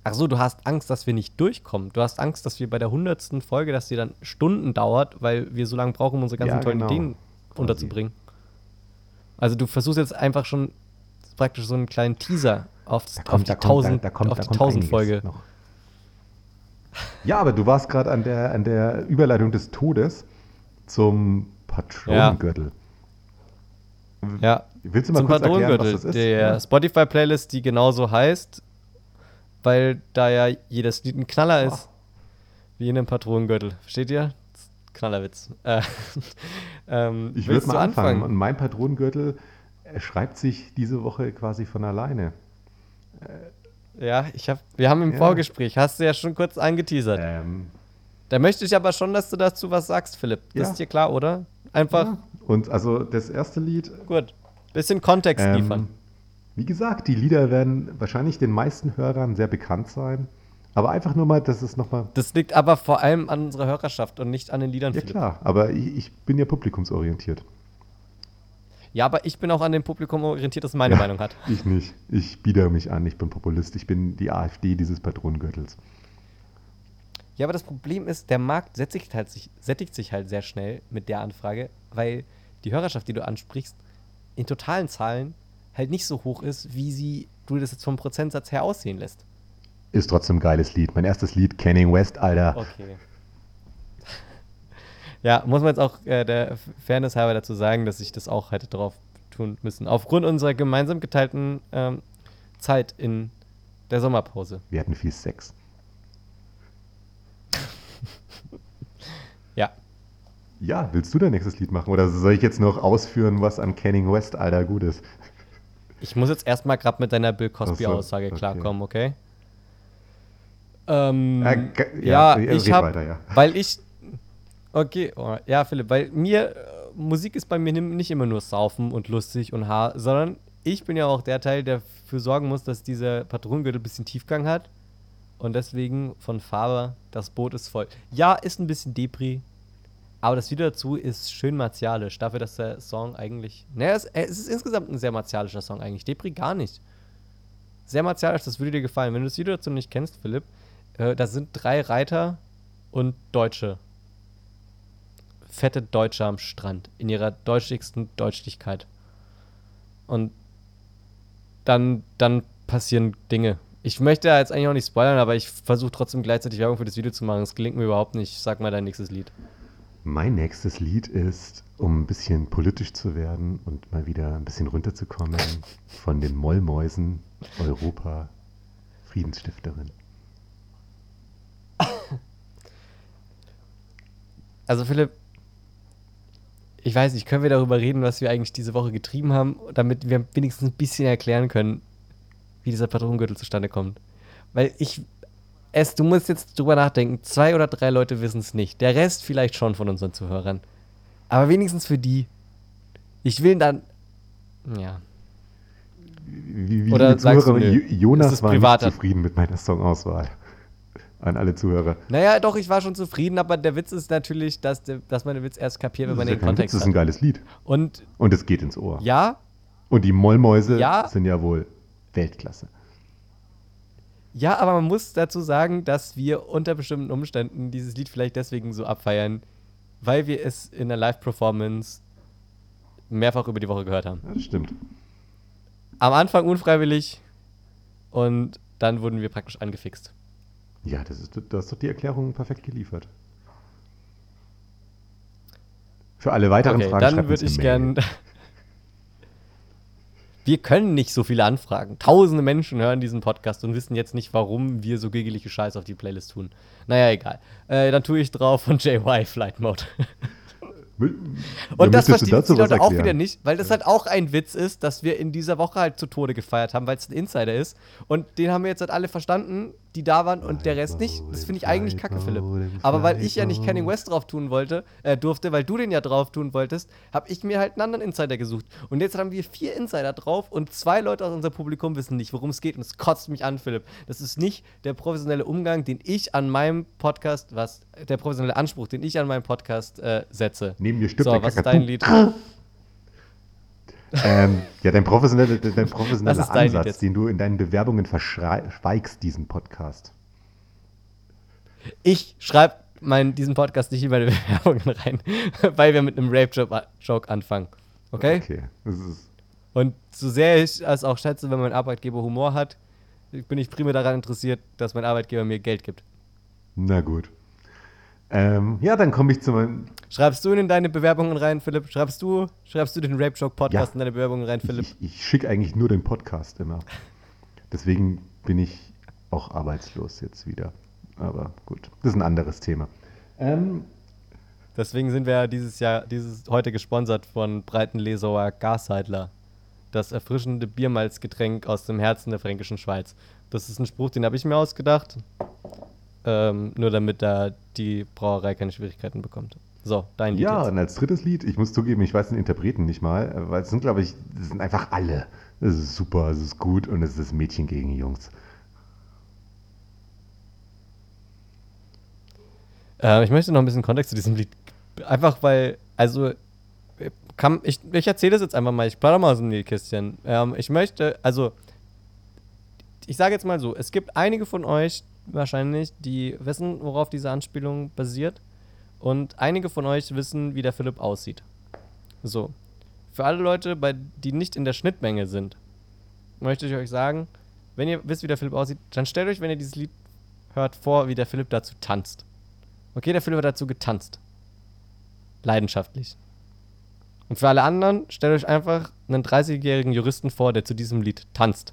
Ach so, du hast Angst, dass wir nicht durchkommen. Du hast Angst, dass wir bei der hundertsten Folge, dass die dann Stunden dauert, weil wir so lange brauchen, um unsere ganzen Ja, tollen genau. Ideen unterzubringen. Also du versuchst jetzt einfach schon praktisch so einen kleinen Teaser auf, auf die da kommt- 1000 da- da kommt- auf da die kommt 1000 einiges Folge. noch. Ja, aber du warst gerade an der, an der Überleitung des Todes zum Patronengürtel. Ja. Willst du mal Zum kurz erklären, was Patronengürtel, das ist? der Ja. Spotify-Playlist, die genauso heißt, weil da ja jedes Lied ein Knaller ist. Wie in einem Patronengürtel. Versteht ihr? Knallerwitz. Äh, ähm, Ich würde mal anfangen. Und mein Patronengürtel äh, schreibt sich diese Woche quasi von alleine. Ja, ich hab, wir haben im Ja. Vorgespräch, hast du ja schon kurz angeteasert. Ähm, Da möchte ich aber schon, dass du dazu was sagst, Philipp. Das Ja. ist dir klar, oder? Einfach, ja. Und also das erste Lied. gut. Bisschen Kontext Ähm, liefern. wie gesagt, die Lieder werden wahrscheinlich den meisten Hörern sehr bekannt sein. Aber einfach nur mal, dass es nochmal. Das liegt aber vor allem an unserer Hörerschaft und nicht an den Liedern, Ja Philipp. klar, aber ich, ich bin ja publikumsorientiert. Ja, aber ich bin auch an dem Publikum orientiert, das meine ja, Meinung hat. Ich nicht. Ich bieder mich an, ich bin Populist. Ich bin die AfD dieses Patronengürtels. Ja, aber das Problem ist, der Markt sättigt, halt sich, sättigt sich halt sehr schnell mit der Anfrage, weil die Hörerschaft, die du ansprichst, in totalen Zahlen halt nicht so hoch ist, wie sie du das jetzt vom Prozentsatz her aussehen lässt. Ist trotzdem ein geiles Lied. Mein erstes Lied, Canning West, Alter. Okay. Ja, muss man jetzt auch äh, der Fairness halber dazu sagen, dass ich das auch hätte drauf tun müssen. Aufgrund unserer gemeinsam geteilten ähm, Zeit in der Sommerpause. Wir hatten viel Sex. Ja. Ja, willst du dein nächstes Lied machen? Oder soll ich jetzt noch ausführen, was an Canning West, Alter, gut ist? Ich muss jetzt erstmal gerade mit deiner Bill Ach so, Cosby-Aussage okay. klarkommen, okay? Ähm, Äh, ja, ja, ich habe, weiter, ja. weil ich, okay, oh, ja, Philipp, weil mir, äh, Musik ist bei mir nicht immer nur saufen und lustig und haar, sondern ich bin ja auch der Teil, der dafür sorgen muss, dass dieser Patronengürtel ein bisschen Tiefgang hat und deswegen von Faber, das Boot ist voll. Ja, ist ein bisschen Depri, aber das Video dazu ist schön martialisch, dafür, dass der Song eigentlich, naja, es, es ist insgesamt ein sehr martialischer Song eigentlich, Depri gar nicht. Sehr martialisch, das würde dir gefallen. Wenn du das Video dazu nicht kennst, Philipp, äh, da sind drei Reiter und Deutsche. Fette Deutsche am Strand. In ihrer deutschigsten Deutschlichkeit. Und dann, dann passieren Dinge. Ich möchte ja jetzt eigentlich auch nicht spoilern, aber ich versuche trotzdem gleichzeitig Werbung für das Video zu machen. Es gelingt mir überhaupt nicht. Sag mal dein nächstes Lied. Mein nächstes Lied ist, um ein bisschen politisch zu werden und mal wieder ein bisschen runterzukommen, von den Mollmäusen Europa Friedensstifterin. Also Philipp, ich weiß nicht, können wir darüber reden, was wir eigentlich diese Woche getrieben haben, damit wir wenigstens ein bisschen erklären können, wie dieser Patronengürtel zustande kommt. Weil ich, es, du musst jetzt drüber nachdenken, zwei oder drei Leute wissen es nicht. Der Rest vielleicht schon von unseren Zuhörern. Aber wenigstens für die. Ich will dann, ja. Wie, wie Oder sagst du, Zuhörer, nö, Jo- Jonas war nicht zufrieden mit meiner Songauswahl. An alle Zuhörer. Naja, doch, ich war schon zufrieden, aber der Witz ist natürlich, dass, der, dass man den Witz erst kapiert, wenn man ist ja den kein Witz, Kontext das ist ein hat. geiles Lied. Und Und es geht ins Ohr. ja, Und die Mollmäuse Ja. sind ja wohl Weltklasse. Ja, aber man muss dazu sagen, dass wir unter bestimmten Umständen dieses Lied vielleicht deswegen so abfeiern, weil wir es in der Live-Performance mehrfach über die Woche gehört haben. Ja, das stimmt. Am Anfang unfreiwillig und dann wurden wir praktisch angefixt. Ja, das ist, du hast doch die Erklärung perfekt geliefert. Für alle weiteren Okay, Fragen dann würde ich eine Mail. gern. Wir können nicht so viele Anfragen. Tausende Menschen hören diesen Podcast und wissen jetzt nicht, warum wir so gigelige Scheiß auf die Playlist tun. Naja, egal. Äh, dann tue ich drauf von JY Flight Mode. Und das verstehen die Leute auch wieder nicht, weil das halt auch ein Witz ist, dass wir in dieser Woche halt zu Tode gefeiert haben, weil es ein Insider ist. Und den haben wir jetzt halt alle verstanden, die da waren und der Rest nicht. Das finde ich eigentlich kacke, Philipp. Aber weil ich ja nicht Kanye West drauf tun wollte, äh, durfte, weil du den ja drauf tun wolltest, habe ich mir halt einen anderen Insider gesucht. Und jetzt haben wir vier Insider drauf und zwei Leute aus unserem Publikum wissen nicht, worum es geht. Und es kotzt mich an, Philipp. Das ist nicht der professionelle Umgang, den ich an meinem Podcast, was, der professionelle Anspruch, den ich an meinem Podcast äh, setze. Neben mir stirbt So, was ist dein Lied? Ähm, ja, dein professioneller, dein professioneller Ansatz, den du in deinen Bewerbungen verschweigst, diesen Podcast. Ich schreibe diesen Podcast nicht in meine Bewerbungen rein, weil wir mit einem Rape-Joke anfangen. Okay? Okay. Und so sehr ich es auch schätze, wenn mein Arbeitgeber Humor hat, bin ich primär daran interessiert, dass mein Arbeitgeber mir Geld gibt. na gut. Ähm, ja, dann komme ich zu meinem. Schreibst du in deine Bewerbungen rein, Philipp? Schreibst du, schreibst du den Rape Joke Podcast Ja. in deine Bewerbungen rein, Philipp? Ich, ich schicke eigentlich nur den Podcast immer. Deswegen bin ich auch arbeitslos jetzt wieder. Aber gut, das ist ein anderes Thema. Ähm, Deswegen sind wir ja dieses Jahr, dieses heute gesponsert von Breitenlesauer Gasheidler. Das erfrischende Biermalzgetränk aus dem Herzen der fränkischen Schweiz. Das ist ein Spruch, den habe ich mir ausgedacht. Ähm, nur damit da die Brauerei keine Schwierigkeiten bekommt. So, dein Lied ja, jetzt. und als drittes Lied, ich muss zugeben, ich weiß den Interpreten nicht mal, äh, weil es sind, glaube ich, das sind einfach alle. Es ist super, es ist gut und es ist Mädchen gegen Jungs. Äh, ich möchte noch ein bisschen Kontext zu diesem Lied. Einfach weil, also, äh, kann, ich, ich erzähle das jetzt einfach mal. Ich plaudere mal aus dem Nähkästchen. Ähm, ich möchte, also, ich sage jetzt mal so: Es gibt einige von euch wahrscheinlich, die wissen, worauf diese Anspielung basiert. Und einige von euch wissen, wie der Philipp aussieht. So. Für alle Leute, bei, die nicht in der Schnittmenge sind, möchte ich euch sagen, wenn ihr wisst, wie der Philipp aussieht, dann stellt euch, wenn ihr dieses Lied hört, vor, wie der Philipp dazu tanzt. Okay, der Philipp hat dazu getanzt. Leidenschaftlich. Und für alle anderen, stellt euch einfach einen 30-jährigen Juristen vor, der zu diesem Lied tanzt.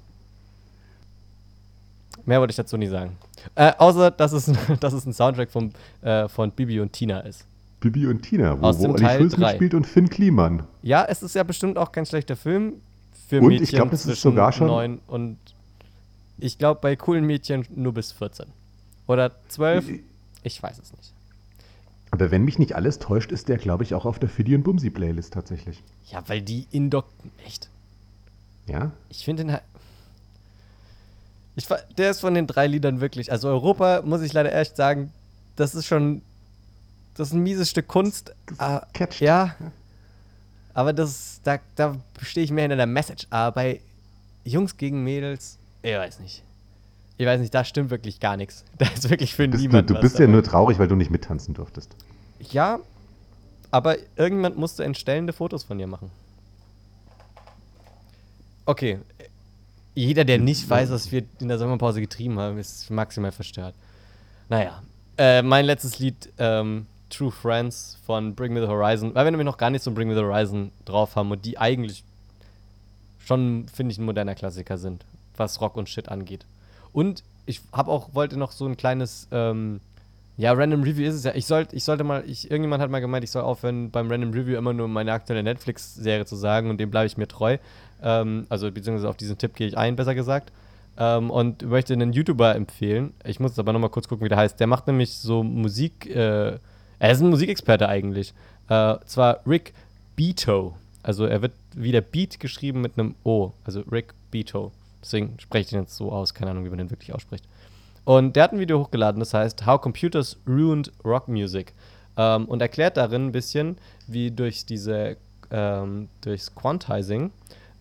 Mehr wollte ich dazu nicht sagen. Äh, außer, dass es, dass es ein Soundtrack vom, äh, von Bibi und Tina ist. Bibi und Tina, wo, Aus wo dem Olli Teil Schulz mitspielt und Finn Kliman. Ja, es ist ja bestimmt auch kein schlechter Film. Für Und Mädchen ich glaub, das ist zwischen sogar schon- 9 und ich glaube bei coolen Mädchen nur bis 14. Oder 12. Ich weiß es nicht. Aber wenn mich nicht alles täuscht, ist der, glaube ich, auch auf der Fiddy und Bumsi Playlist tatsächlich. Ja, weil die Indok. Echt? Ja? Ich finde den halt. Ich, der ist von den drei Liedern wirklich. Also Europa, muss ich leider echt sagen, das ist schon. Das ist ein mieses Stück Kunst. Ah, ja. Aber das, da, da stehe ich mehr hinter der Message. Aber bei Jungs gegen Mädels, ich weiß nicht. Ich weiß nicht, da stimmt wirklich gar nichts. Da ist wirklich für Bist du, niemanden du was bist ja nur traurig, weil du nicht mittanzen durftest. Ja, aber irgendjemand musste entstellende Fotos von dir machen. Okay. Jeder, der nicht weiß, was wir in der Sommerpause getrieben haben, ist maximal verstört. Naja, äh, mein letztes Lied, ähm, True Friends von Bring Me the Horizon, weil wir nämlich noch gar nicht so Bring Me the Horizon drauf haben und die eigentlich schon, finde ich, ein moderner Klassiker sind, was Rock und Shit angeht. Und ich habe auch, wollte noch so ein kleines, ähm, ja, Random Review ist es ja. Ich, sollt, ich sollte mal, ich, irgendjemand hat mal gemeint, ich soll aufhören, beim Random Review immer nur meine aktuelle Netflix-Serie zu sagen und dem bleibe ich mir treu. Ähm, also, beziehungsweise auf diesen Tipp gehe ich ein, besser gesagt. Ähm, und möchte einen YouTuber empfehlen. Ich muss aber nochmal kurz gucken, wie der heißt. Der macht nämlich so Musik, äh, er ist ein Musikexperte eigentlich. Äh, zwar Rick Beato. Also er wird wie der Beat geschrieben mit einem O. Also Rick Beato. Deswegen spreche ich den jetzt so aus. Keine Ahnung, wie man den wirklich ausspricht. Und der hat ein Video hochgeladen, das heißt How Computers Ruined Rock Music. Ähm, und erklärt darin ein bisschen, wie durch diese, ähm, durchs Quantizing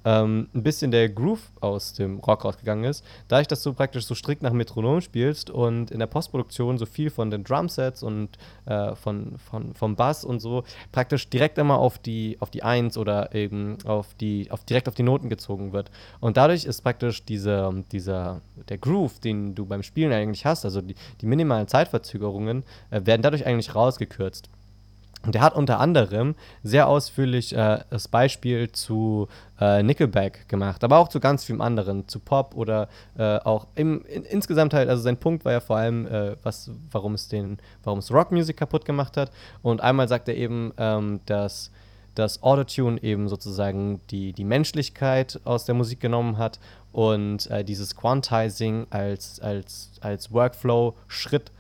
ähm, ein bisschen der Groove aus dem Rock rausgegangen ist. Dadurch, dass du praktisch so strikt nach Metronom spielst und in der Postproduktion so viel von den Drumsets und äh, von, von, vom Bass und so praktisch direkt immer auf die, auf die Eins oder eben auf die, auf, direkt auf die Noten gezogen wird. Und dadurch ist praktisch diese, dieser, der Groove, den du beim Spielen eigentlich hast, also die, die minimalen Zeitverzögerungen, äh, werden dadurch eigentlich rausgekürzt. Und er hat unter anderem sehr ausführlich äh, das Beispiel zu äh, Nickelback gemacht, aber auch zu ganz vielen anderen, zu Pop oder äh, auch im, in, insgesamt halt, also sein Punkt war ja vor allem, äh, was, warum es den, warum es Rockmusik kaputt gemacht hat. Und einmal sagt er eben, ähm, dass das Autotune eben sozusagen die, die Menschlichkeit aus der Musik genommen hat und äh, dieses Quantizing als, als, als Workflow-Schritt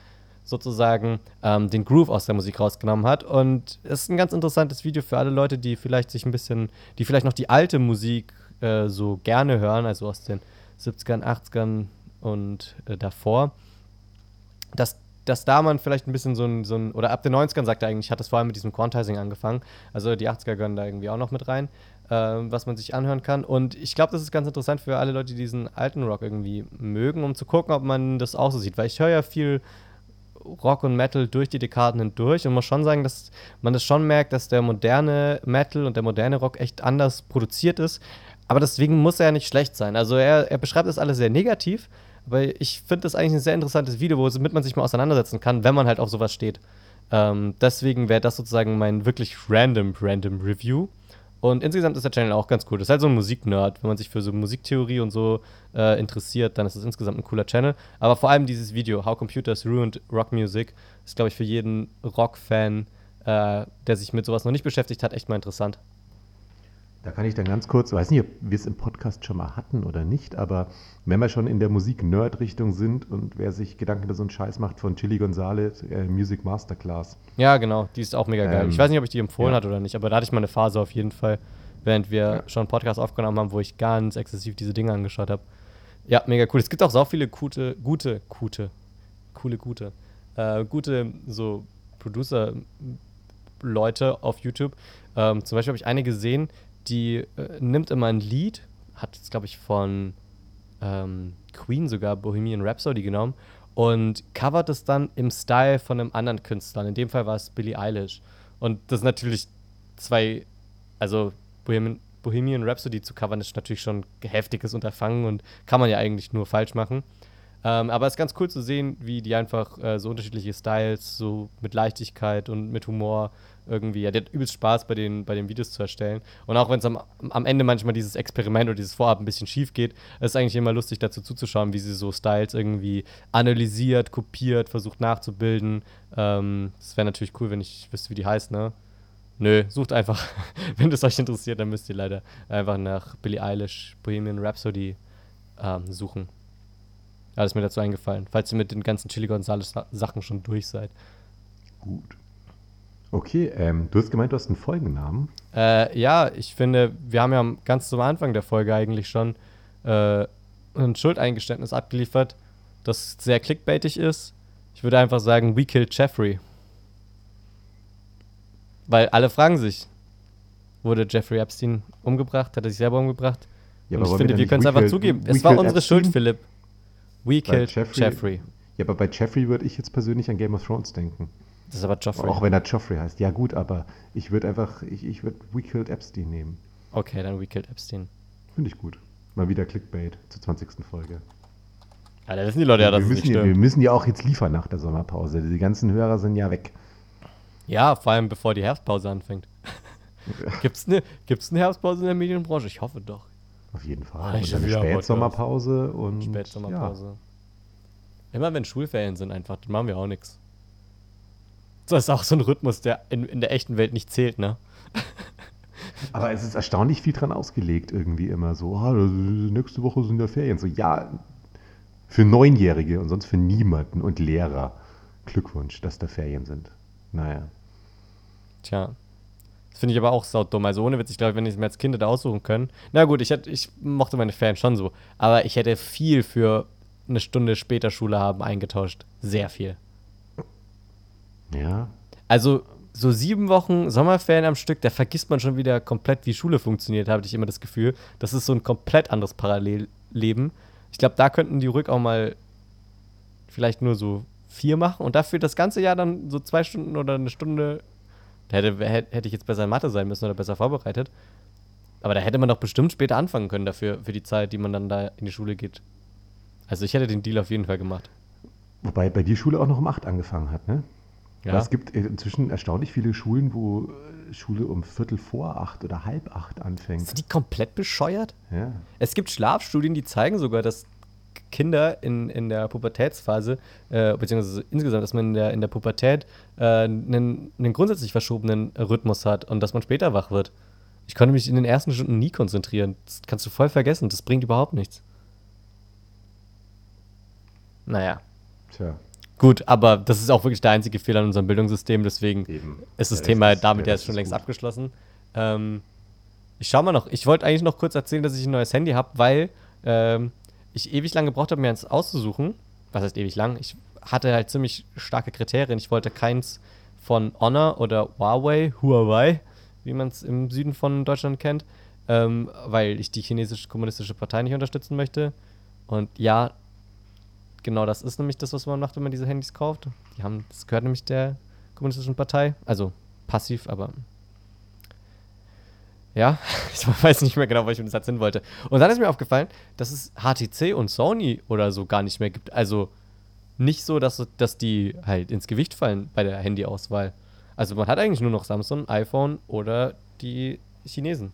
sozusagen ähm, den Groove aus der Musik rausgenommen hat. Und es ist ein ganz interessantes Video für alle Leute, die vielleicht sich ein bisschen, die vielleicht noch die alte Musik äh, so gerne hören, also aus den 70ern, 80ern und äh, davor. Dass, dass da man vielleicht ein bisschen so ein, so ein, oder ab den 90ern sagt er eigentlich, hat das vor allem mit diesem Quantizing angefangen. Also die 80er gehören da irgendwie auch noch mit rein, äh, was man sich anhören kann. Und ich glaube, das ist ganz interessant für alle Leute, die diesen alten Rock irgendwie mögen, um zu gucken, ob man das auch so sieht. Weil ich höre ja viel Rock und Metal durch die Dekaden hindurch und muss schon sagen, dass man das schon merkt, dass der moderne Metal und der moderne Rock echt anders produziert ist. Aber deswegen muss er ja nicht schlecht sein. Also er, er beschreibt das alles sehr negativ, aber ich finde das eigentlich ein sehr interessantes Video, womit man sich mal auseinandersetzen kann, wenn man halt auf sowas steht. Ähm, deswegen wäre das sozusagen mein wirklich random, random Review. Und insgesamt ist der Channel auch ganz cool. Das ist halt so ein Musiknerd. Wenn man sich für so Musiktheorie und so äh, interessiert, dann ist das insgesamt ein cooler Channel. Aber vor allem dieses Video, How Computers Ruined Rock Music, ist, glaube ich, für jeden Rock-Fan, äh, der sich mit sowas noch nicht beschäftigt hat, echt mal interessant. Da kann ich dann ganz kurz, weiß nicht, ob wir es im Podcast schon mal hatten oder nicht, aber wenn wir schon in der Musik-Nerd-Richtung sind und wer sich Gedanken über so einen Scheiß macht von Chili Gonzalez, äh, Music Masterclass. Ja, genau, die ist auch mega geil. Ähm, ich weiß nicht, ob ich die empfohlen ja. hatte oder nicht, aber da hatte ich mal eine Phase auf jeden Fall, während wir ja. schon einen Podcast aufgenommen haben, wo ich ganz exzessiv diese Dinge angeschaut habe. Ja, mega cool. Es gibt auch so viele gute, gute, gute, coole, gute, äh, gute so Producer-Leute auf YouTube. Ähm, zum Beispiel habe ich eine gesehen, die äh, nimmt immer ein Lied, hat jetzt, glaube ich, von ähm, Queen sogar Bohemian Rhapsody genommen und covert es dann im Style von einem anderen Künstler. In dem Fall war es Billie Eilish. Und das sind natürlich zwei, also Bohemian, Bohemian Rhapsody zu covern, ist natürlich schon ein heftiges Unterfangen und kann man ja eigentlich nur falsch machen. Ähm, aber es ist ganz cool zu sehen, wie die einfach äh, so unterschiedliche Styles, so mit Leichtigkeit und mit Humor irgendwie, ja, der hat übelst Spaß bei den, bei den Videos zu erstellen. Und auch wenn es am, am Ende manchmal dieses Experiment oder dieses Vorhaben ein bisschen schief geht, ist es eigentlich immer lustig dazu zuzuschauen, wie sie so Styles irgendwie analysiert, kopiert, versucht nachzubilden. Ähm, das wäre natürlich cool, wenn ich wüsste, wie die heißt, ne? Nö, sucht einfach, wenn das euch interessiert, dann müsst ihr leider einfach nach Billie Eilish, Bohemian Rhapsody ähm, suchen. Alles mir dazu eingefallen, falls ihr mit den ganzen Chili Gonzales Sachen schon durch seid. Gut. Okay, ähm, du hast gemeint, du hast einen Folgennamen. Äh, ja, ich finde, wir haben ja ganz zum Anfang der Folge eigentlich schon äh, ein Schuldeingeständnis abgeliefert, das sehr clickbaitig ist. Ich würde einfach sagen, we killed Jeffrey. Weil alle fragen sich, wurde Jeffrey Epstein umgebracht? Hat er sich selber umgebracht? Ja, Und ich finde, wir, können es einfach zugeben. Es war unsere Epstein? Schuld, Philipp. We killed Jeffrey, Jeffrey. Ja, aber bei Jeffrey würde ich jetzt persönlich an Game of Thrones denken. Das ist aber Joffrey. Auch wenn er Joffrey heißt. Ja, gut, aber ich würde einfach, ich, ich würde We Killed Epstein nehmen. Okay, dann We Killed Epstein. Finde ich gut. Mal wieder Clickbait zur 20. Folge. Ja, da wissen die Leute ja, dass wir, es müssen, nicht ja- stimmt. wir müssen ja auch jetzt liefern nach der Sommerpause. Die ganzen Hörer sind ja weg. Ja, vor allem bevor die Herbstpause anfängt. Gibt's eine gibt's eine Herbstpause in der Medienbranche? Ich hoffe doch. Auf jeden Fall. Ah, Und eine. Spätsommerpause und Spätsommerpause. Immer wenn Schulferien sind einfach, dann machen wir auch nichts. Das ist auch so ein Rhythmus, der in, in der echten Welt nicht zählt, ne? Aber es ist erstaunlich viel dran ausgelegt irgendwie immer so. Ah, nächste Woche sind ja Ferien. So ja, für Neunjährige und sonst für niemanden und Lehrer. Glückwunsch, dass da Ferien sind. Naja. Tja. Das finde ich aber auch saudumm. Also ohne Witz, ich glaube, wenn ich es mir als Kind hätte aussuchen können. Na gut, ich, hätte, ich mochte meine Ferien schon so. Aber ich hätte viel für eine Stunde später Schule haben eingetauscht. Sehr viel. Ja. Also so sieben Wochen Sommerferien am Stück, da vergisst man schon wieder komplett, wie Schule funktioniert, habe ich immer das Gefühl. Das ist so ein komplett anderes Parallelleben. Ich glaube, da könnten die ruhig auch mal vielleicht nur so vier machen und dafür das ganze Jahr dann so zwei Stunden oder eine Stunde. Da hätte, hätte ich jetzt besser in Mathe sein müssen oder besser vorbereitet. Aber da hätte man doch bestimmt später anfangen können dafür, für die Zeit, die man dann da in die Schule geht. Also ich hätte den Deal auf jeden Fall gemacht. Wobei bei dir Schule auch noch um 8 angefangen hat, ne? Ja. Es gibt inzwischen erstaunlich viele Schulen, wo äh, Schule um Viertel vor acht oder halb acht anfängt. Sind die komplett bescheuert? Ja. Es gibt Schlafstudien, die zeigen sogar, dass Kinder in, in der Pubertätsphase, äh, beziehungsweise insgesamt, dass man in der, in der Pubertät äh, einen, einen grundsätzlich verschobenen Rhythmus hat und dass man später wach wird. Ich konnte mich in den ersten Stunden nie konzentrieren. Das kannst du voll vergessen. Das bringt überhaupt nichts. Naja. Tja, Gut, aber das ist auch wirklich der einzige Fehler in unserem Bildungssystem, deswegen eben. ist das Der Thema ist- damit ja Rest schon längst gut. abgeschlossen. Ähm, ich schau mal noch. Ich wollte eigentlich noch kurz erzählen, dass ich ein neues Handy habe, weil ähm, ich ewig lang gebraucht habe, mir eins auszusuchen. Was heißt ewig lang? Ich hatte halt ziemlich starke Kriterien. Ich wollte keins von Honor oder Huawei, Huawei, wie man es im Süden von Deutschland kennt, ähm, weil ich die chinesische kommunistische Partei nicht unterstützen möchte. Und ja, genau das ist nämlich das, was man macht, wenn man diese Handys kauft. Die haben, das gehört nämlich der kommunistischen Partei. Also passiv, aber ja, ich weiß nicht mehr genau, wo ich mit dem Satz hin wollte. Und dann ist mir aufgefallen, dass es HTC und Sony oder so gar nicht mehr gibt. Also nicht so, dass, dass die halt ins Gewicht fallen bei der Handyauswahl. Also man hat eigentlich nur noch Samsung, iPhone oder die Chinesen.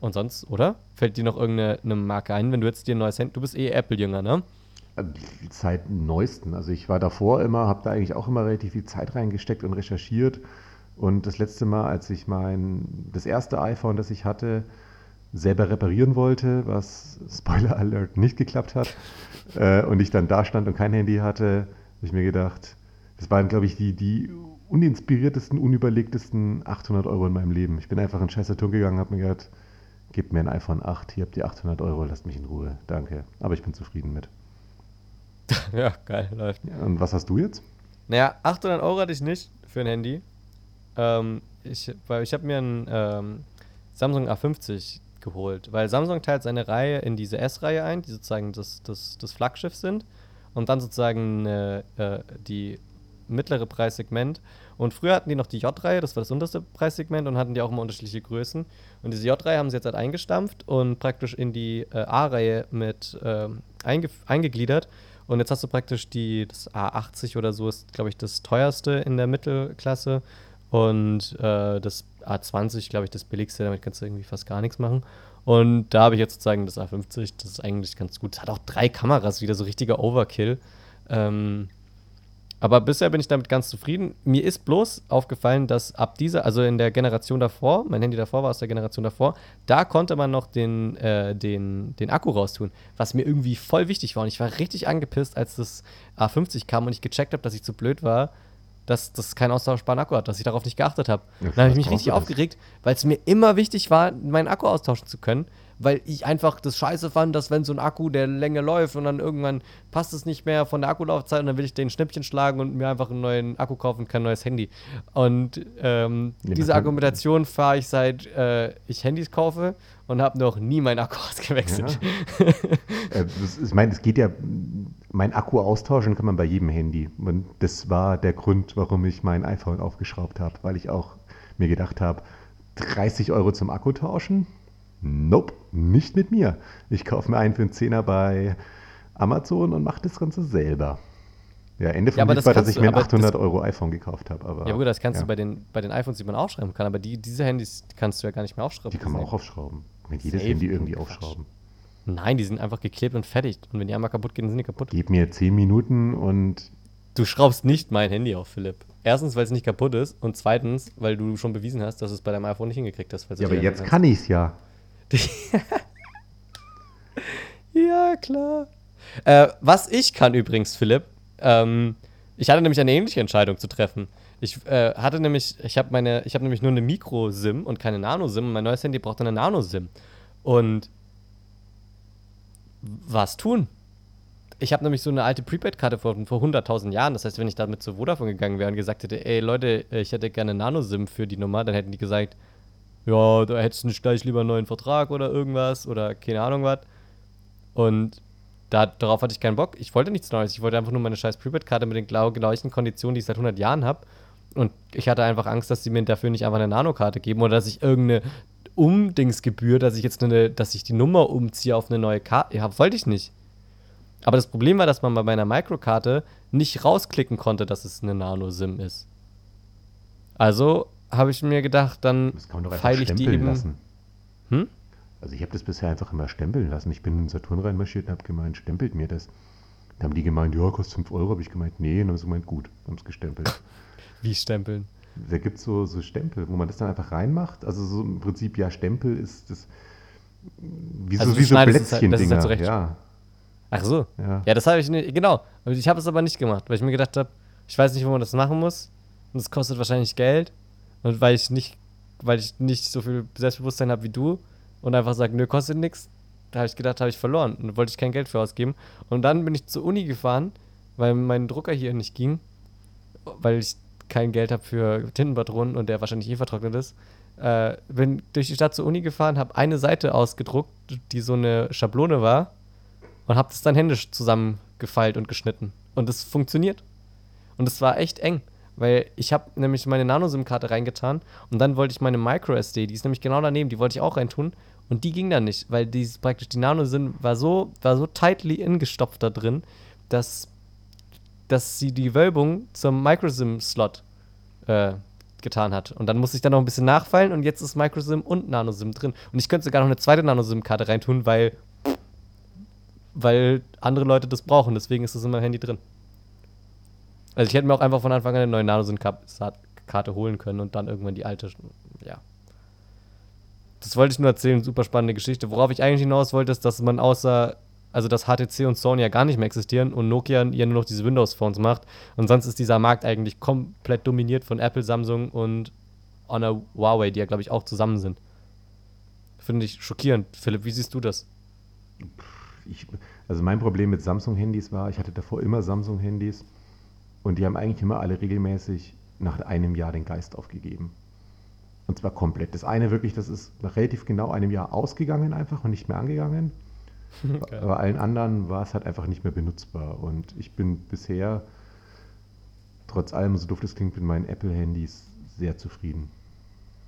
Und sonst, oder? Fällt dir noch irgendeine eine Marke ein, wenn du jetzt dir ein neues Handy. Du bist eh Apple-Jünger, ne? Äh, Seit neuesten. Also ich war davor immer, habe da eigentlich auch immer relativ viel Zeit reingesteckt und recherchiert. Und das letzte Mal, als ich mein, das erste iPhone, das ich hatte, selber reparieren wollte, was Spoiler Alert nicht geklappt hat, äh, und ich dann da stand und kein Handy hatte, habe ich mir gedacht, das waren, glaube ich, die, die uninspiriertesten, unüberlegtesten 800 Euro in meinem Leben. Ich bin einfach in Scheißerton gegangen, habe mir gedacht, gebt mir ein iPhone 8, hier habt ihr 800 Euro, lasst mich in Ruhe. Danke. Aber ich bin zufrieden mit. ja, geil, läuft. Ja, und was hast du jetzt? Naja, 800 Euro hatte ich nicht für ein Handy. Ähm, ich weil ich habe mir ein ähm, Samsung A50 geholt, weil Samsung teilt seine Reihe in diese S-Reihe ein, die sozusagen das, das, das Flaggschiff sind, und dann sozusagen äh, äh, die mittlere Preissegment. Und früher hatten die noch die J-Reihe, das war das unterste Preissegment, und hatten die auch immer unterschiedliche Größen. Und diese J-Reihe haben sie jetzt halt eingestampft und praktisch in die äh, A-Reihe mit ähm, einge eingegliedert. Und jetzt hast du praktisch die, das A80 oder so ist, glaube ich, das teuerste in der Mittelklasse. Und äh, das A20, glaube ich, das billigste, damit kannst du irgendwie fast gar nichts machen. Und da habe ich jetzt sozusagen das A50, das ist eigentlich ganz gut. Es hat auch drei Kameras, wieder so richtiger Overkill. Ähm, aber bisher bin ich damit ganz zufrieden. Mir ist bloß aufgefallen, dass ab dieser, also in der Generation davor, mein Handy davor war aus der Generation davor, da konnte man noch den, äh, den, den Akku raustun, was mir irgendwie voll wichtig war. Und ich war richtig angepisst, als das A50 kam und ich gecheckt habe, dass ich zu blöd war, dass das keinen austauschbaren Akku hat, dass ich darauf nicht geachtet habe. Ja, dann habe ich mich richtig aufgeregt, weil es mir immer wichtig war, meinen Akku austauschen zu können, weil ich einfach das scheiße fand, dass wenn so ein Akku der Länge läuft und dann irgendwann passt es nicht mehr von der Akkulaufzeit und dann will ich den Schnippchen schlagen und mir einfach einen neuen Akku kaufen und kein neues Handy. Und ähm, Nee, diese Argumentation fahre ich seit äh, ich Handys kaufe und habe noch nie meinen Akku ausgewechselt. Äh, das ist, ich meine, es geht ja, mein Akku austauschen kann man bei jedem Handy. Und das war der Grund, warum ich mein iPhone aufgeschraubt habe, weil ich auch mir gedacht habe, 30 Euro zum Akku tauschen, Nope, nicht mit mir. Ich kaufe mir einen für einen Zehner bei Amazon und mache das Ganze selber. Ja, Ende vom Ja, Lied war, dass ich mir ein aber 800 das- Euro iPhone gekauft habe. Aber, Ja, gut, das kannst ja, du bei den, bei den iPhones, die man aufschreiben kann, aber die, diese Handys kannst du ja gar nicht mehr aufschreiben. Die kann man auch aufschrauben. Kann jedes. Handy irgendwie Quatsch. aufschrauben. Nein, die sind einfach geklebt und fertig. Und wenn die einmal kaputt gehen, sind die kaputt. Gib mir 10 Minuten und Du schraubst nicht mein Handy auf, Philipp. Erstens, weil es nicht kaputt ist und zweitens, weil du schon bewiesen hast, dass du es bei deinem iPhone nicht hingekriegt hast. ja, aber jetzt kann ich's ja. Ja, klar. Äh, was ich kann übrigens, Philipp, ähm, ich hatte nämlich eine ähnliche Entscheidung zu treffen. Ich äh, hatte nämlich, ich habe meine, ich habe nämlich nur eine Micro-SIM und keine Nano-SIM und mein neues Handy braucht eine Nano-SIM. Und was tun? Ich habe nämlich so eine alte Prepaid-Karte von vor 100.000 Jahren. Das heißt, wenn ich damit zu Vodafone gegangen wäre und gesagt hätte, ey Leute, ich hätte gerne Nano-SIM für die Nummer, dann hätten die gesagt, ja, da hättest du nicht gleich lieber einen neuen Vertrag oder irgendwas oder keine Ahnung was. Und da, darauf hatte ich keinen Bock. Ich wollte nichts Neues. Ich wollte einfach nur meine scheiß Prepaid-Karte mit den gleichen Konditionen, die ich seit 100 Jahren habe. Und ich hatte einfach Angst, dass sie mir dafür nicht einfach eine Nano-Karte geben oder dass ich irgendeine Umdingsgebühr, dass ich jetzt eine, dass ich die Nummer umziehe auf eine neue Karte. Ja, wollte ich nicht. Aber das Problem war, dass man bei meiner Microkarte nicht rausklicken konnte, dass es eine Nano-SIM ist. Also habe ich mir gedacht, dann feile ich die eben. lassen. Hm? Also ich habe das bisher einfach immer stempeln lassen. Ich bin in Saturn reinmarschiert und habe gemeint, stempelt mir das. Da haben die gemeint, ja, kostet 5 Euro. Habe ich gemeint, nee. Und dann haben sie gemeint, gut, haben es gestempelt. Wie stempeln? Da gibt es so, so Stempel, wo man das dann einfach reinmacht. Also so im Prinzip, ja, Stempel ist das wie Also so, wie so halt- das ist Plätzchen-Dinger. halt zurecht- ja, Ach so. ja. Ja, das habe ich nicht, genau. Ich habe es aber nicht gemacht, weil ich mir gedacht habe, ich weiß nicht, wo man das machen muss. Und es kostet wahrscheinlich Geld. Und weil ich nicht, weil ich nicht so viel Selbstbewusstsein habe wie du und einfach sage, nö, kostet nichts, da habe ich gedacht, habe ich verloren. Und wollte ich kein Geld für ausgeben. Und dann bin ich zur Uni gefahren, weil mein Drucker hier nicht ging, weil ich kein Geld habe für Tintenpatronen und der wahrscheinlich eh vertrocknet ist. Äh, bin durch die Stadt zur Uni gefahren, habe eine Seite ausgedruckt, die so eine Schablone war und habe das dann händisch zusammengefeilt und geschnitten. Und es funktioniert. Und es war echt eng, weil ich habe nämlich meine Nano-SIM-Karte reingetan und dann wollte ich meine Micro-SD, die ist nämlich genau daneben, die wollte ich auch reintun und die ging dann nicht, weil die praktisch die Nano-SIM war so, war so tightly ingestopft da drin, dass, dass sie die Wölbung zum Micro-SIM-Slot äh, getan hat. Und dann musste ich dann noch ein bisschen nachfeilen und jetzt ist Micro-SIM und Nano-SIM drin. Und ich könnte sogar noch eine zweite Nano-SIM-Karte reintun, weil weil andere Leute das brauchen. Deswegen ist das in meinem Handy drin. Also ich hätte mir auch einfach von Anfang an eine neue Nano-SIM-Karte holen können und dann irgendwann die alte. Ja. Das wollte ich nur erzählen, super spannende Geschichte. Worauf ich eigentlich hinaus wollte, ist, dass man außer, also dass HTC und Sony ja gar nicht mehr existieren und Nokia ja nur noch diese Windows-Phones macht. Und sonst ist dieser Markt eigentlich komplett dominiert von Apple, Samsung und Honor Huawei, die ja, glaube ich, auch zusammen sind. Finde ich schockierend. Philipp, wie siehst du das? Ich, also mein Problem mit Samsung-Handys war, ich hatte davor immer Samsung-Handys und die haben eigentlich immer alle regelmäßig nach einem Jahr den Geist aufgegeben. Und zwar komplett. Das eine wirklich, das ist nach relativ genau einem Jahr ausgegangen einfach und nicht mehr angegangen. Geil. Bei allen anderen war es halt einfach nicht mehr benutzbar. Und ich bin bisher, trotz allem, so doof das klingt, mit meinen Apple-Handys sehr zufrieden.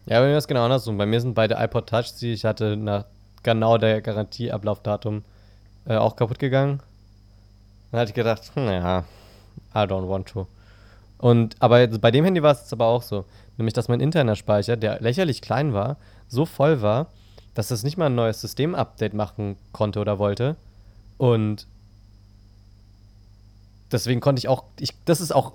Ja, bei mir ist genau andersrum. Bei mir sind beide iPod Touch, die ich hatte nach genau der Garantieablaufdatum äh, auch kaputt gegangen. Dann hatte ich gedacht, hm, ja, I don't want to. Und aber bei dem Handy war es jetzt aber auch so, nämlich dass mein interner Speicher, der lächerlich klein war, so voll war, dass es nicht mal ein neues System-Update machen konnte oder wollte. Und deswegen konnte ich auch, ich, das ist auch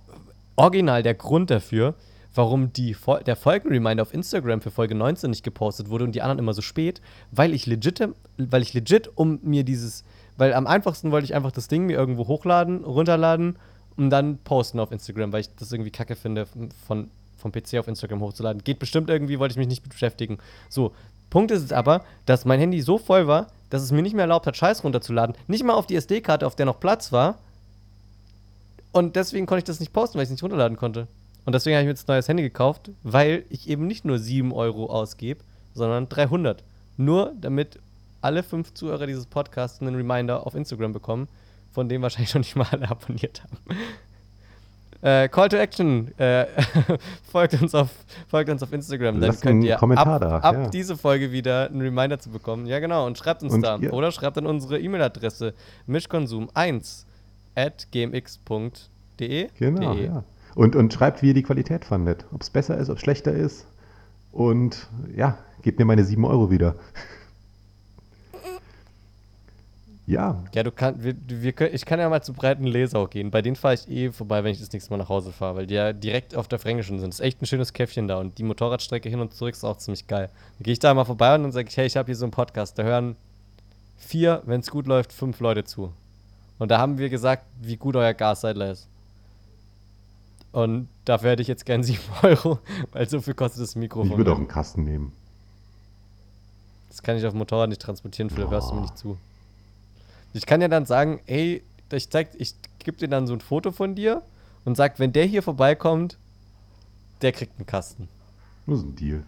original der Grund dafür, warum die, der Folgenreminder auf Instagram für Folge 19 nicht gepostet wurde und die anderen immer so spät, weil ich legit, weil ich legit um mir dieses, weil am einfachsten wollte ich einfach das Ding mir irgendwo hochladen, runterladen und dann posten auf Instagram, weil ich das irgendwie kacke finde, von, vom PC auf Instagram hochzuladen. Geht bestimmt irgendwie, wollte ich mich nicht beschäftigen. So, Punkt ist es aber, dass mein Handy so voll war, dass es mir nicht mehr erlaubt hat, Scheiß runterzuladen. Nicht mal auf die SD-Karte, auf der noch Platz war. Und deswegen konnte ich das nicht posten, weil ich es nicht runterladen konnte. Und deswegen habe ich mir jetzt ein neues Handy gekauft, weil ich eben nicht nur 7 Euro ausgebe, sondern 300. Nur damit alle fünf Zuhörer dieses Podcasts einen Reminder auf Instagram bekommen, von dem wahrscheinlich schon nicht mal alle abonniert haben. Äh, Call to Action. Äh, folgt, uns auf, folgt uns auf Instagram. Dann Lasst könnt ihr Kommentar ab, da, ab ja. diese Folge wieder einen Reminder zu bekommen. Ja, genau. Und schreibt uns Und da. ihr- Oder schreibt an unsere E-Mail-Adresse mischkonsum1 at gmx.de. Genau, De. ja. Und, und schreibt, wie ihr die Qualität fandet. Ob es besser ist, ob es schlechter ist. Und ja, gebt mir meine 7 Euro wieder. Ja, Ja, du kannst, wir, wir können, ich kann ja mal zu breiten Lesau gehen. Bei denen fahre ich eh vorbei, wenn ich das nächste Mal nach Hause fahre, weil die ja direkt auf der Fränkischen sind. Das ist echt ein schönes Käffchen da und die Motorradstrecke hin und zurück ist auch ziemlich geil. Dann gehe ich da mal vorbei und dann sage ich, hey, ich habe hier so einen Podcast. Da hören vier, wenn es gut läuft, fünf Leute zu. Und da haben wir gesagt, wie gut euer Gasseidler ist. Und dafür hätte ich jetzt gern 7 Euro, weil so viel kostet das Mikrofon. ich würde auch einen Kasten nehmen. Das kann ich auf dem Motorrad nicht transportieren, Philipp, hörst du mir nicht zu. Ich kann ja dann sagen, ey, ich zeig, ich gebe dir dann so ein Foto von dir und sag, wenn der hier vorbeikommt, der kriegt einen Kasten. Nur so ein Deal.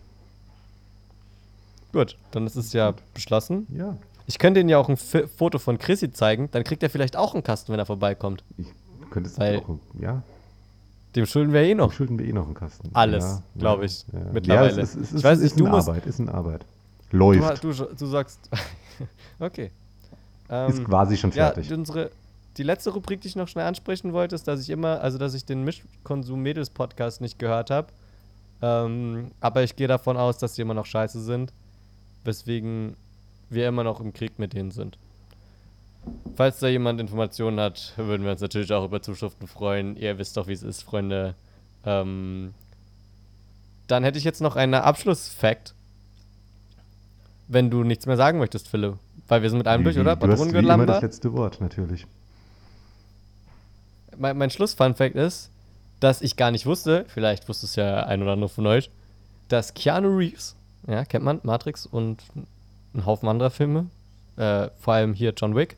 Gut, dann ist es ja beschlossen. Ja, Ich könnte Ihnen ja auch ein F Foto von Chrissy zeigen, dann kriegt er vielleicht auch einen Kasten, wenn er vorbeikommt. ich könnte es auch. Ja, Dem schulden wir eh noch noch. schulden wir eh noch einen Kasten. Alles, ja, glaub ja, ich, Ja. mittlerweile. Ja, es, ist- es, ist- Ich weiß es nicht, ist du in musst- Arbeit, ist in Arbeit. Du, Läuft. du, du sagst. okay. Ähm, ist quasi schon Ja, fertig. unsere, die letzte Rubrik, die ich noch schnell ansprechen wollte, ist, dass ich immer, also dass ich den Mischkonsum-Mädels-Podcast nicht gehört habe. Ähm, aber ich gehe davon aus, dass die immer noch scheiße sind. Weswegen wir immer noch im Krieg mit denen sind. Falls da jemand Informationen hat, würden wir uns natürlich auch über Zuschriften freuen. Ihr wisst doch, wie es ist, Freunde. Ähm, dann hätte ich jetzt noch einen Abschlussfakt. Wenn du nichts mehr sagen möchtest, Philipp. Weil wir sind mit allem durch, Wie- oder? Du hast wie immer das letzte Wort, natürlich. Mein, mein Schluss-Fun-Fact ist, dass ich gar nicht wusste, vielleicht wusste es ja ein oder andere von euch, dass Keanu Reeves, ja, kennt man, Matrix und ein Haufen anderer Filme, äh, vor allem hier John Wick,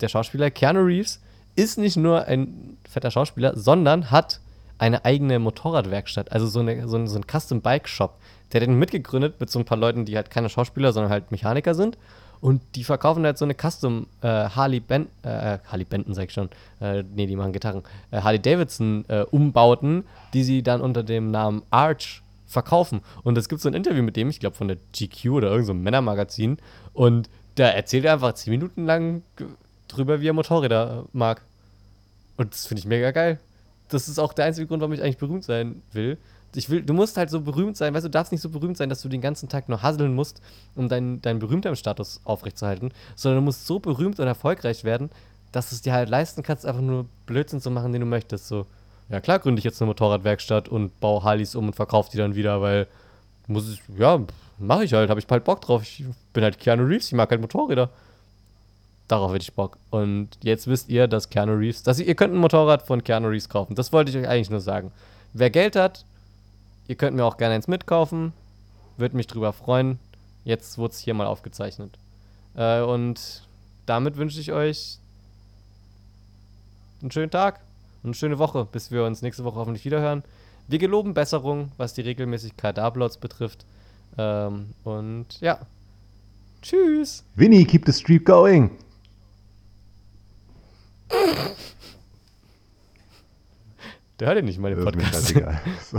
der Schauspieler Keanu Reeves ist nicht nur ein fetter Schauspieler, sondern hat eine eigene Motorradwerkstatt, also so, eine, so, ein, so ein Custom-Bike-Shop. Der hat den mitgegründet mit so ein paar Leuten, die halt keine Schauspieler, sondern halt Mechaniker sind. Und die verkaufen halt so eine Custom äh, Harley Ben äh, Harley Benton, sag ich schon. Äh, nee, die machen Gitarren. Äh, Harley Davidson äh, Umbauten, die sie dann unter dem Namen Arch verkaufen. Und es gibt so ein Interview mit dem, ich glaube von der GQ oder irgendeinem so Männermagazin. Und da erzählt er einfach zehn Minuten lang drüber, wie er Motorräder äh, mag. Und das finde ich mega geil. Das ist auch der einzige Grund, warum ich eigentlich berühmt sein will. Ich will, du musst halt so berühmt sein, weißt du, du darfst nicht so berühmt sein, dass du den ganzen Tag nur hasseln musst, um deinen, deinen Berühmtheitsstatus aufrechtzuerhalten, sondern du musst so berühmt und erfolgreich werden, dass du es dir halt leisten kannst, einfach nur Blödsinn zu machen, den du möchtest. So, ja klar gründe ich jetzt eine Motorradwerkstatt und baue Harleys um und verkaufe die dann wieder, weil muss ich, ja, mache ich halt, habe ich bald Bock drauf. Ich bin halt Keanu Reeves, ich mag halt Motorräder. Darauf hätte ich Bock. Und jetzt wisst ihr, dass Keanu Reeves, dass ihr, ihr könnt ein Motorrad von Keanu Reeves kaufen. Das wollte ich euch eigentlich nur sagen. Wer Geld hat, ihr könnt mir auch gerne eins mitkaufen. Würde mich drüber freuen. Jetzt wurde es hier mal aufgezeichnet. Äh, und damit wünsche ich euch einen schönen Tag und eine schöne Woche, bis wir uns nächste Woche hoffentlich wiederhören. Wir geloben Besserung, was die Regelmäßigkeit der Uploads betrifft. Ähm, und ja. Tschüss. Winnie, keep the streak going. Der hört ja nicht mal den Das ist mir scheißegal. So.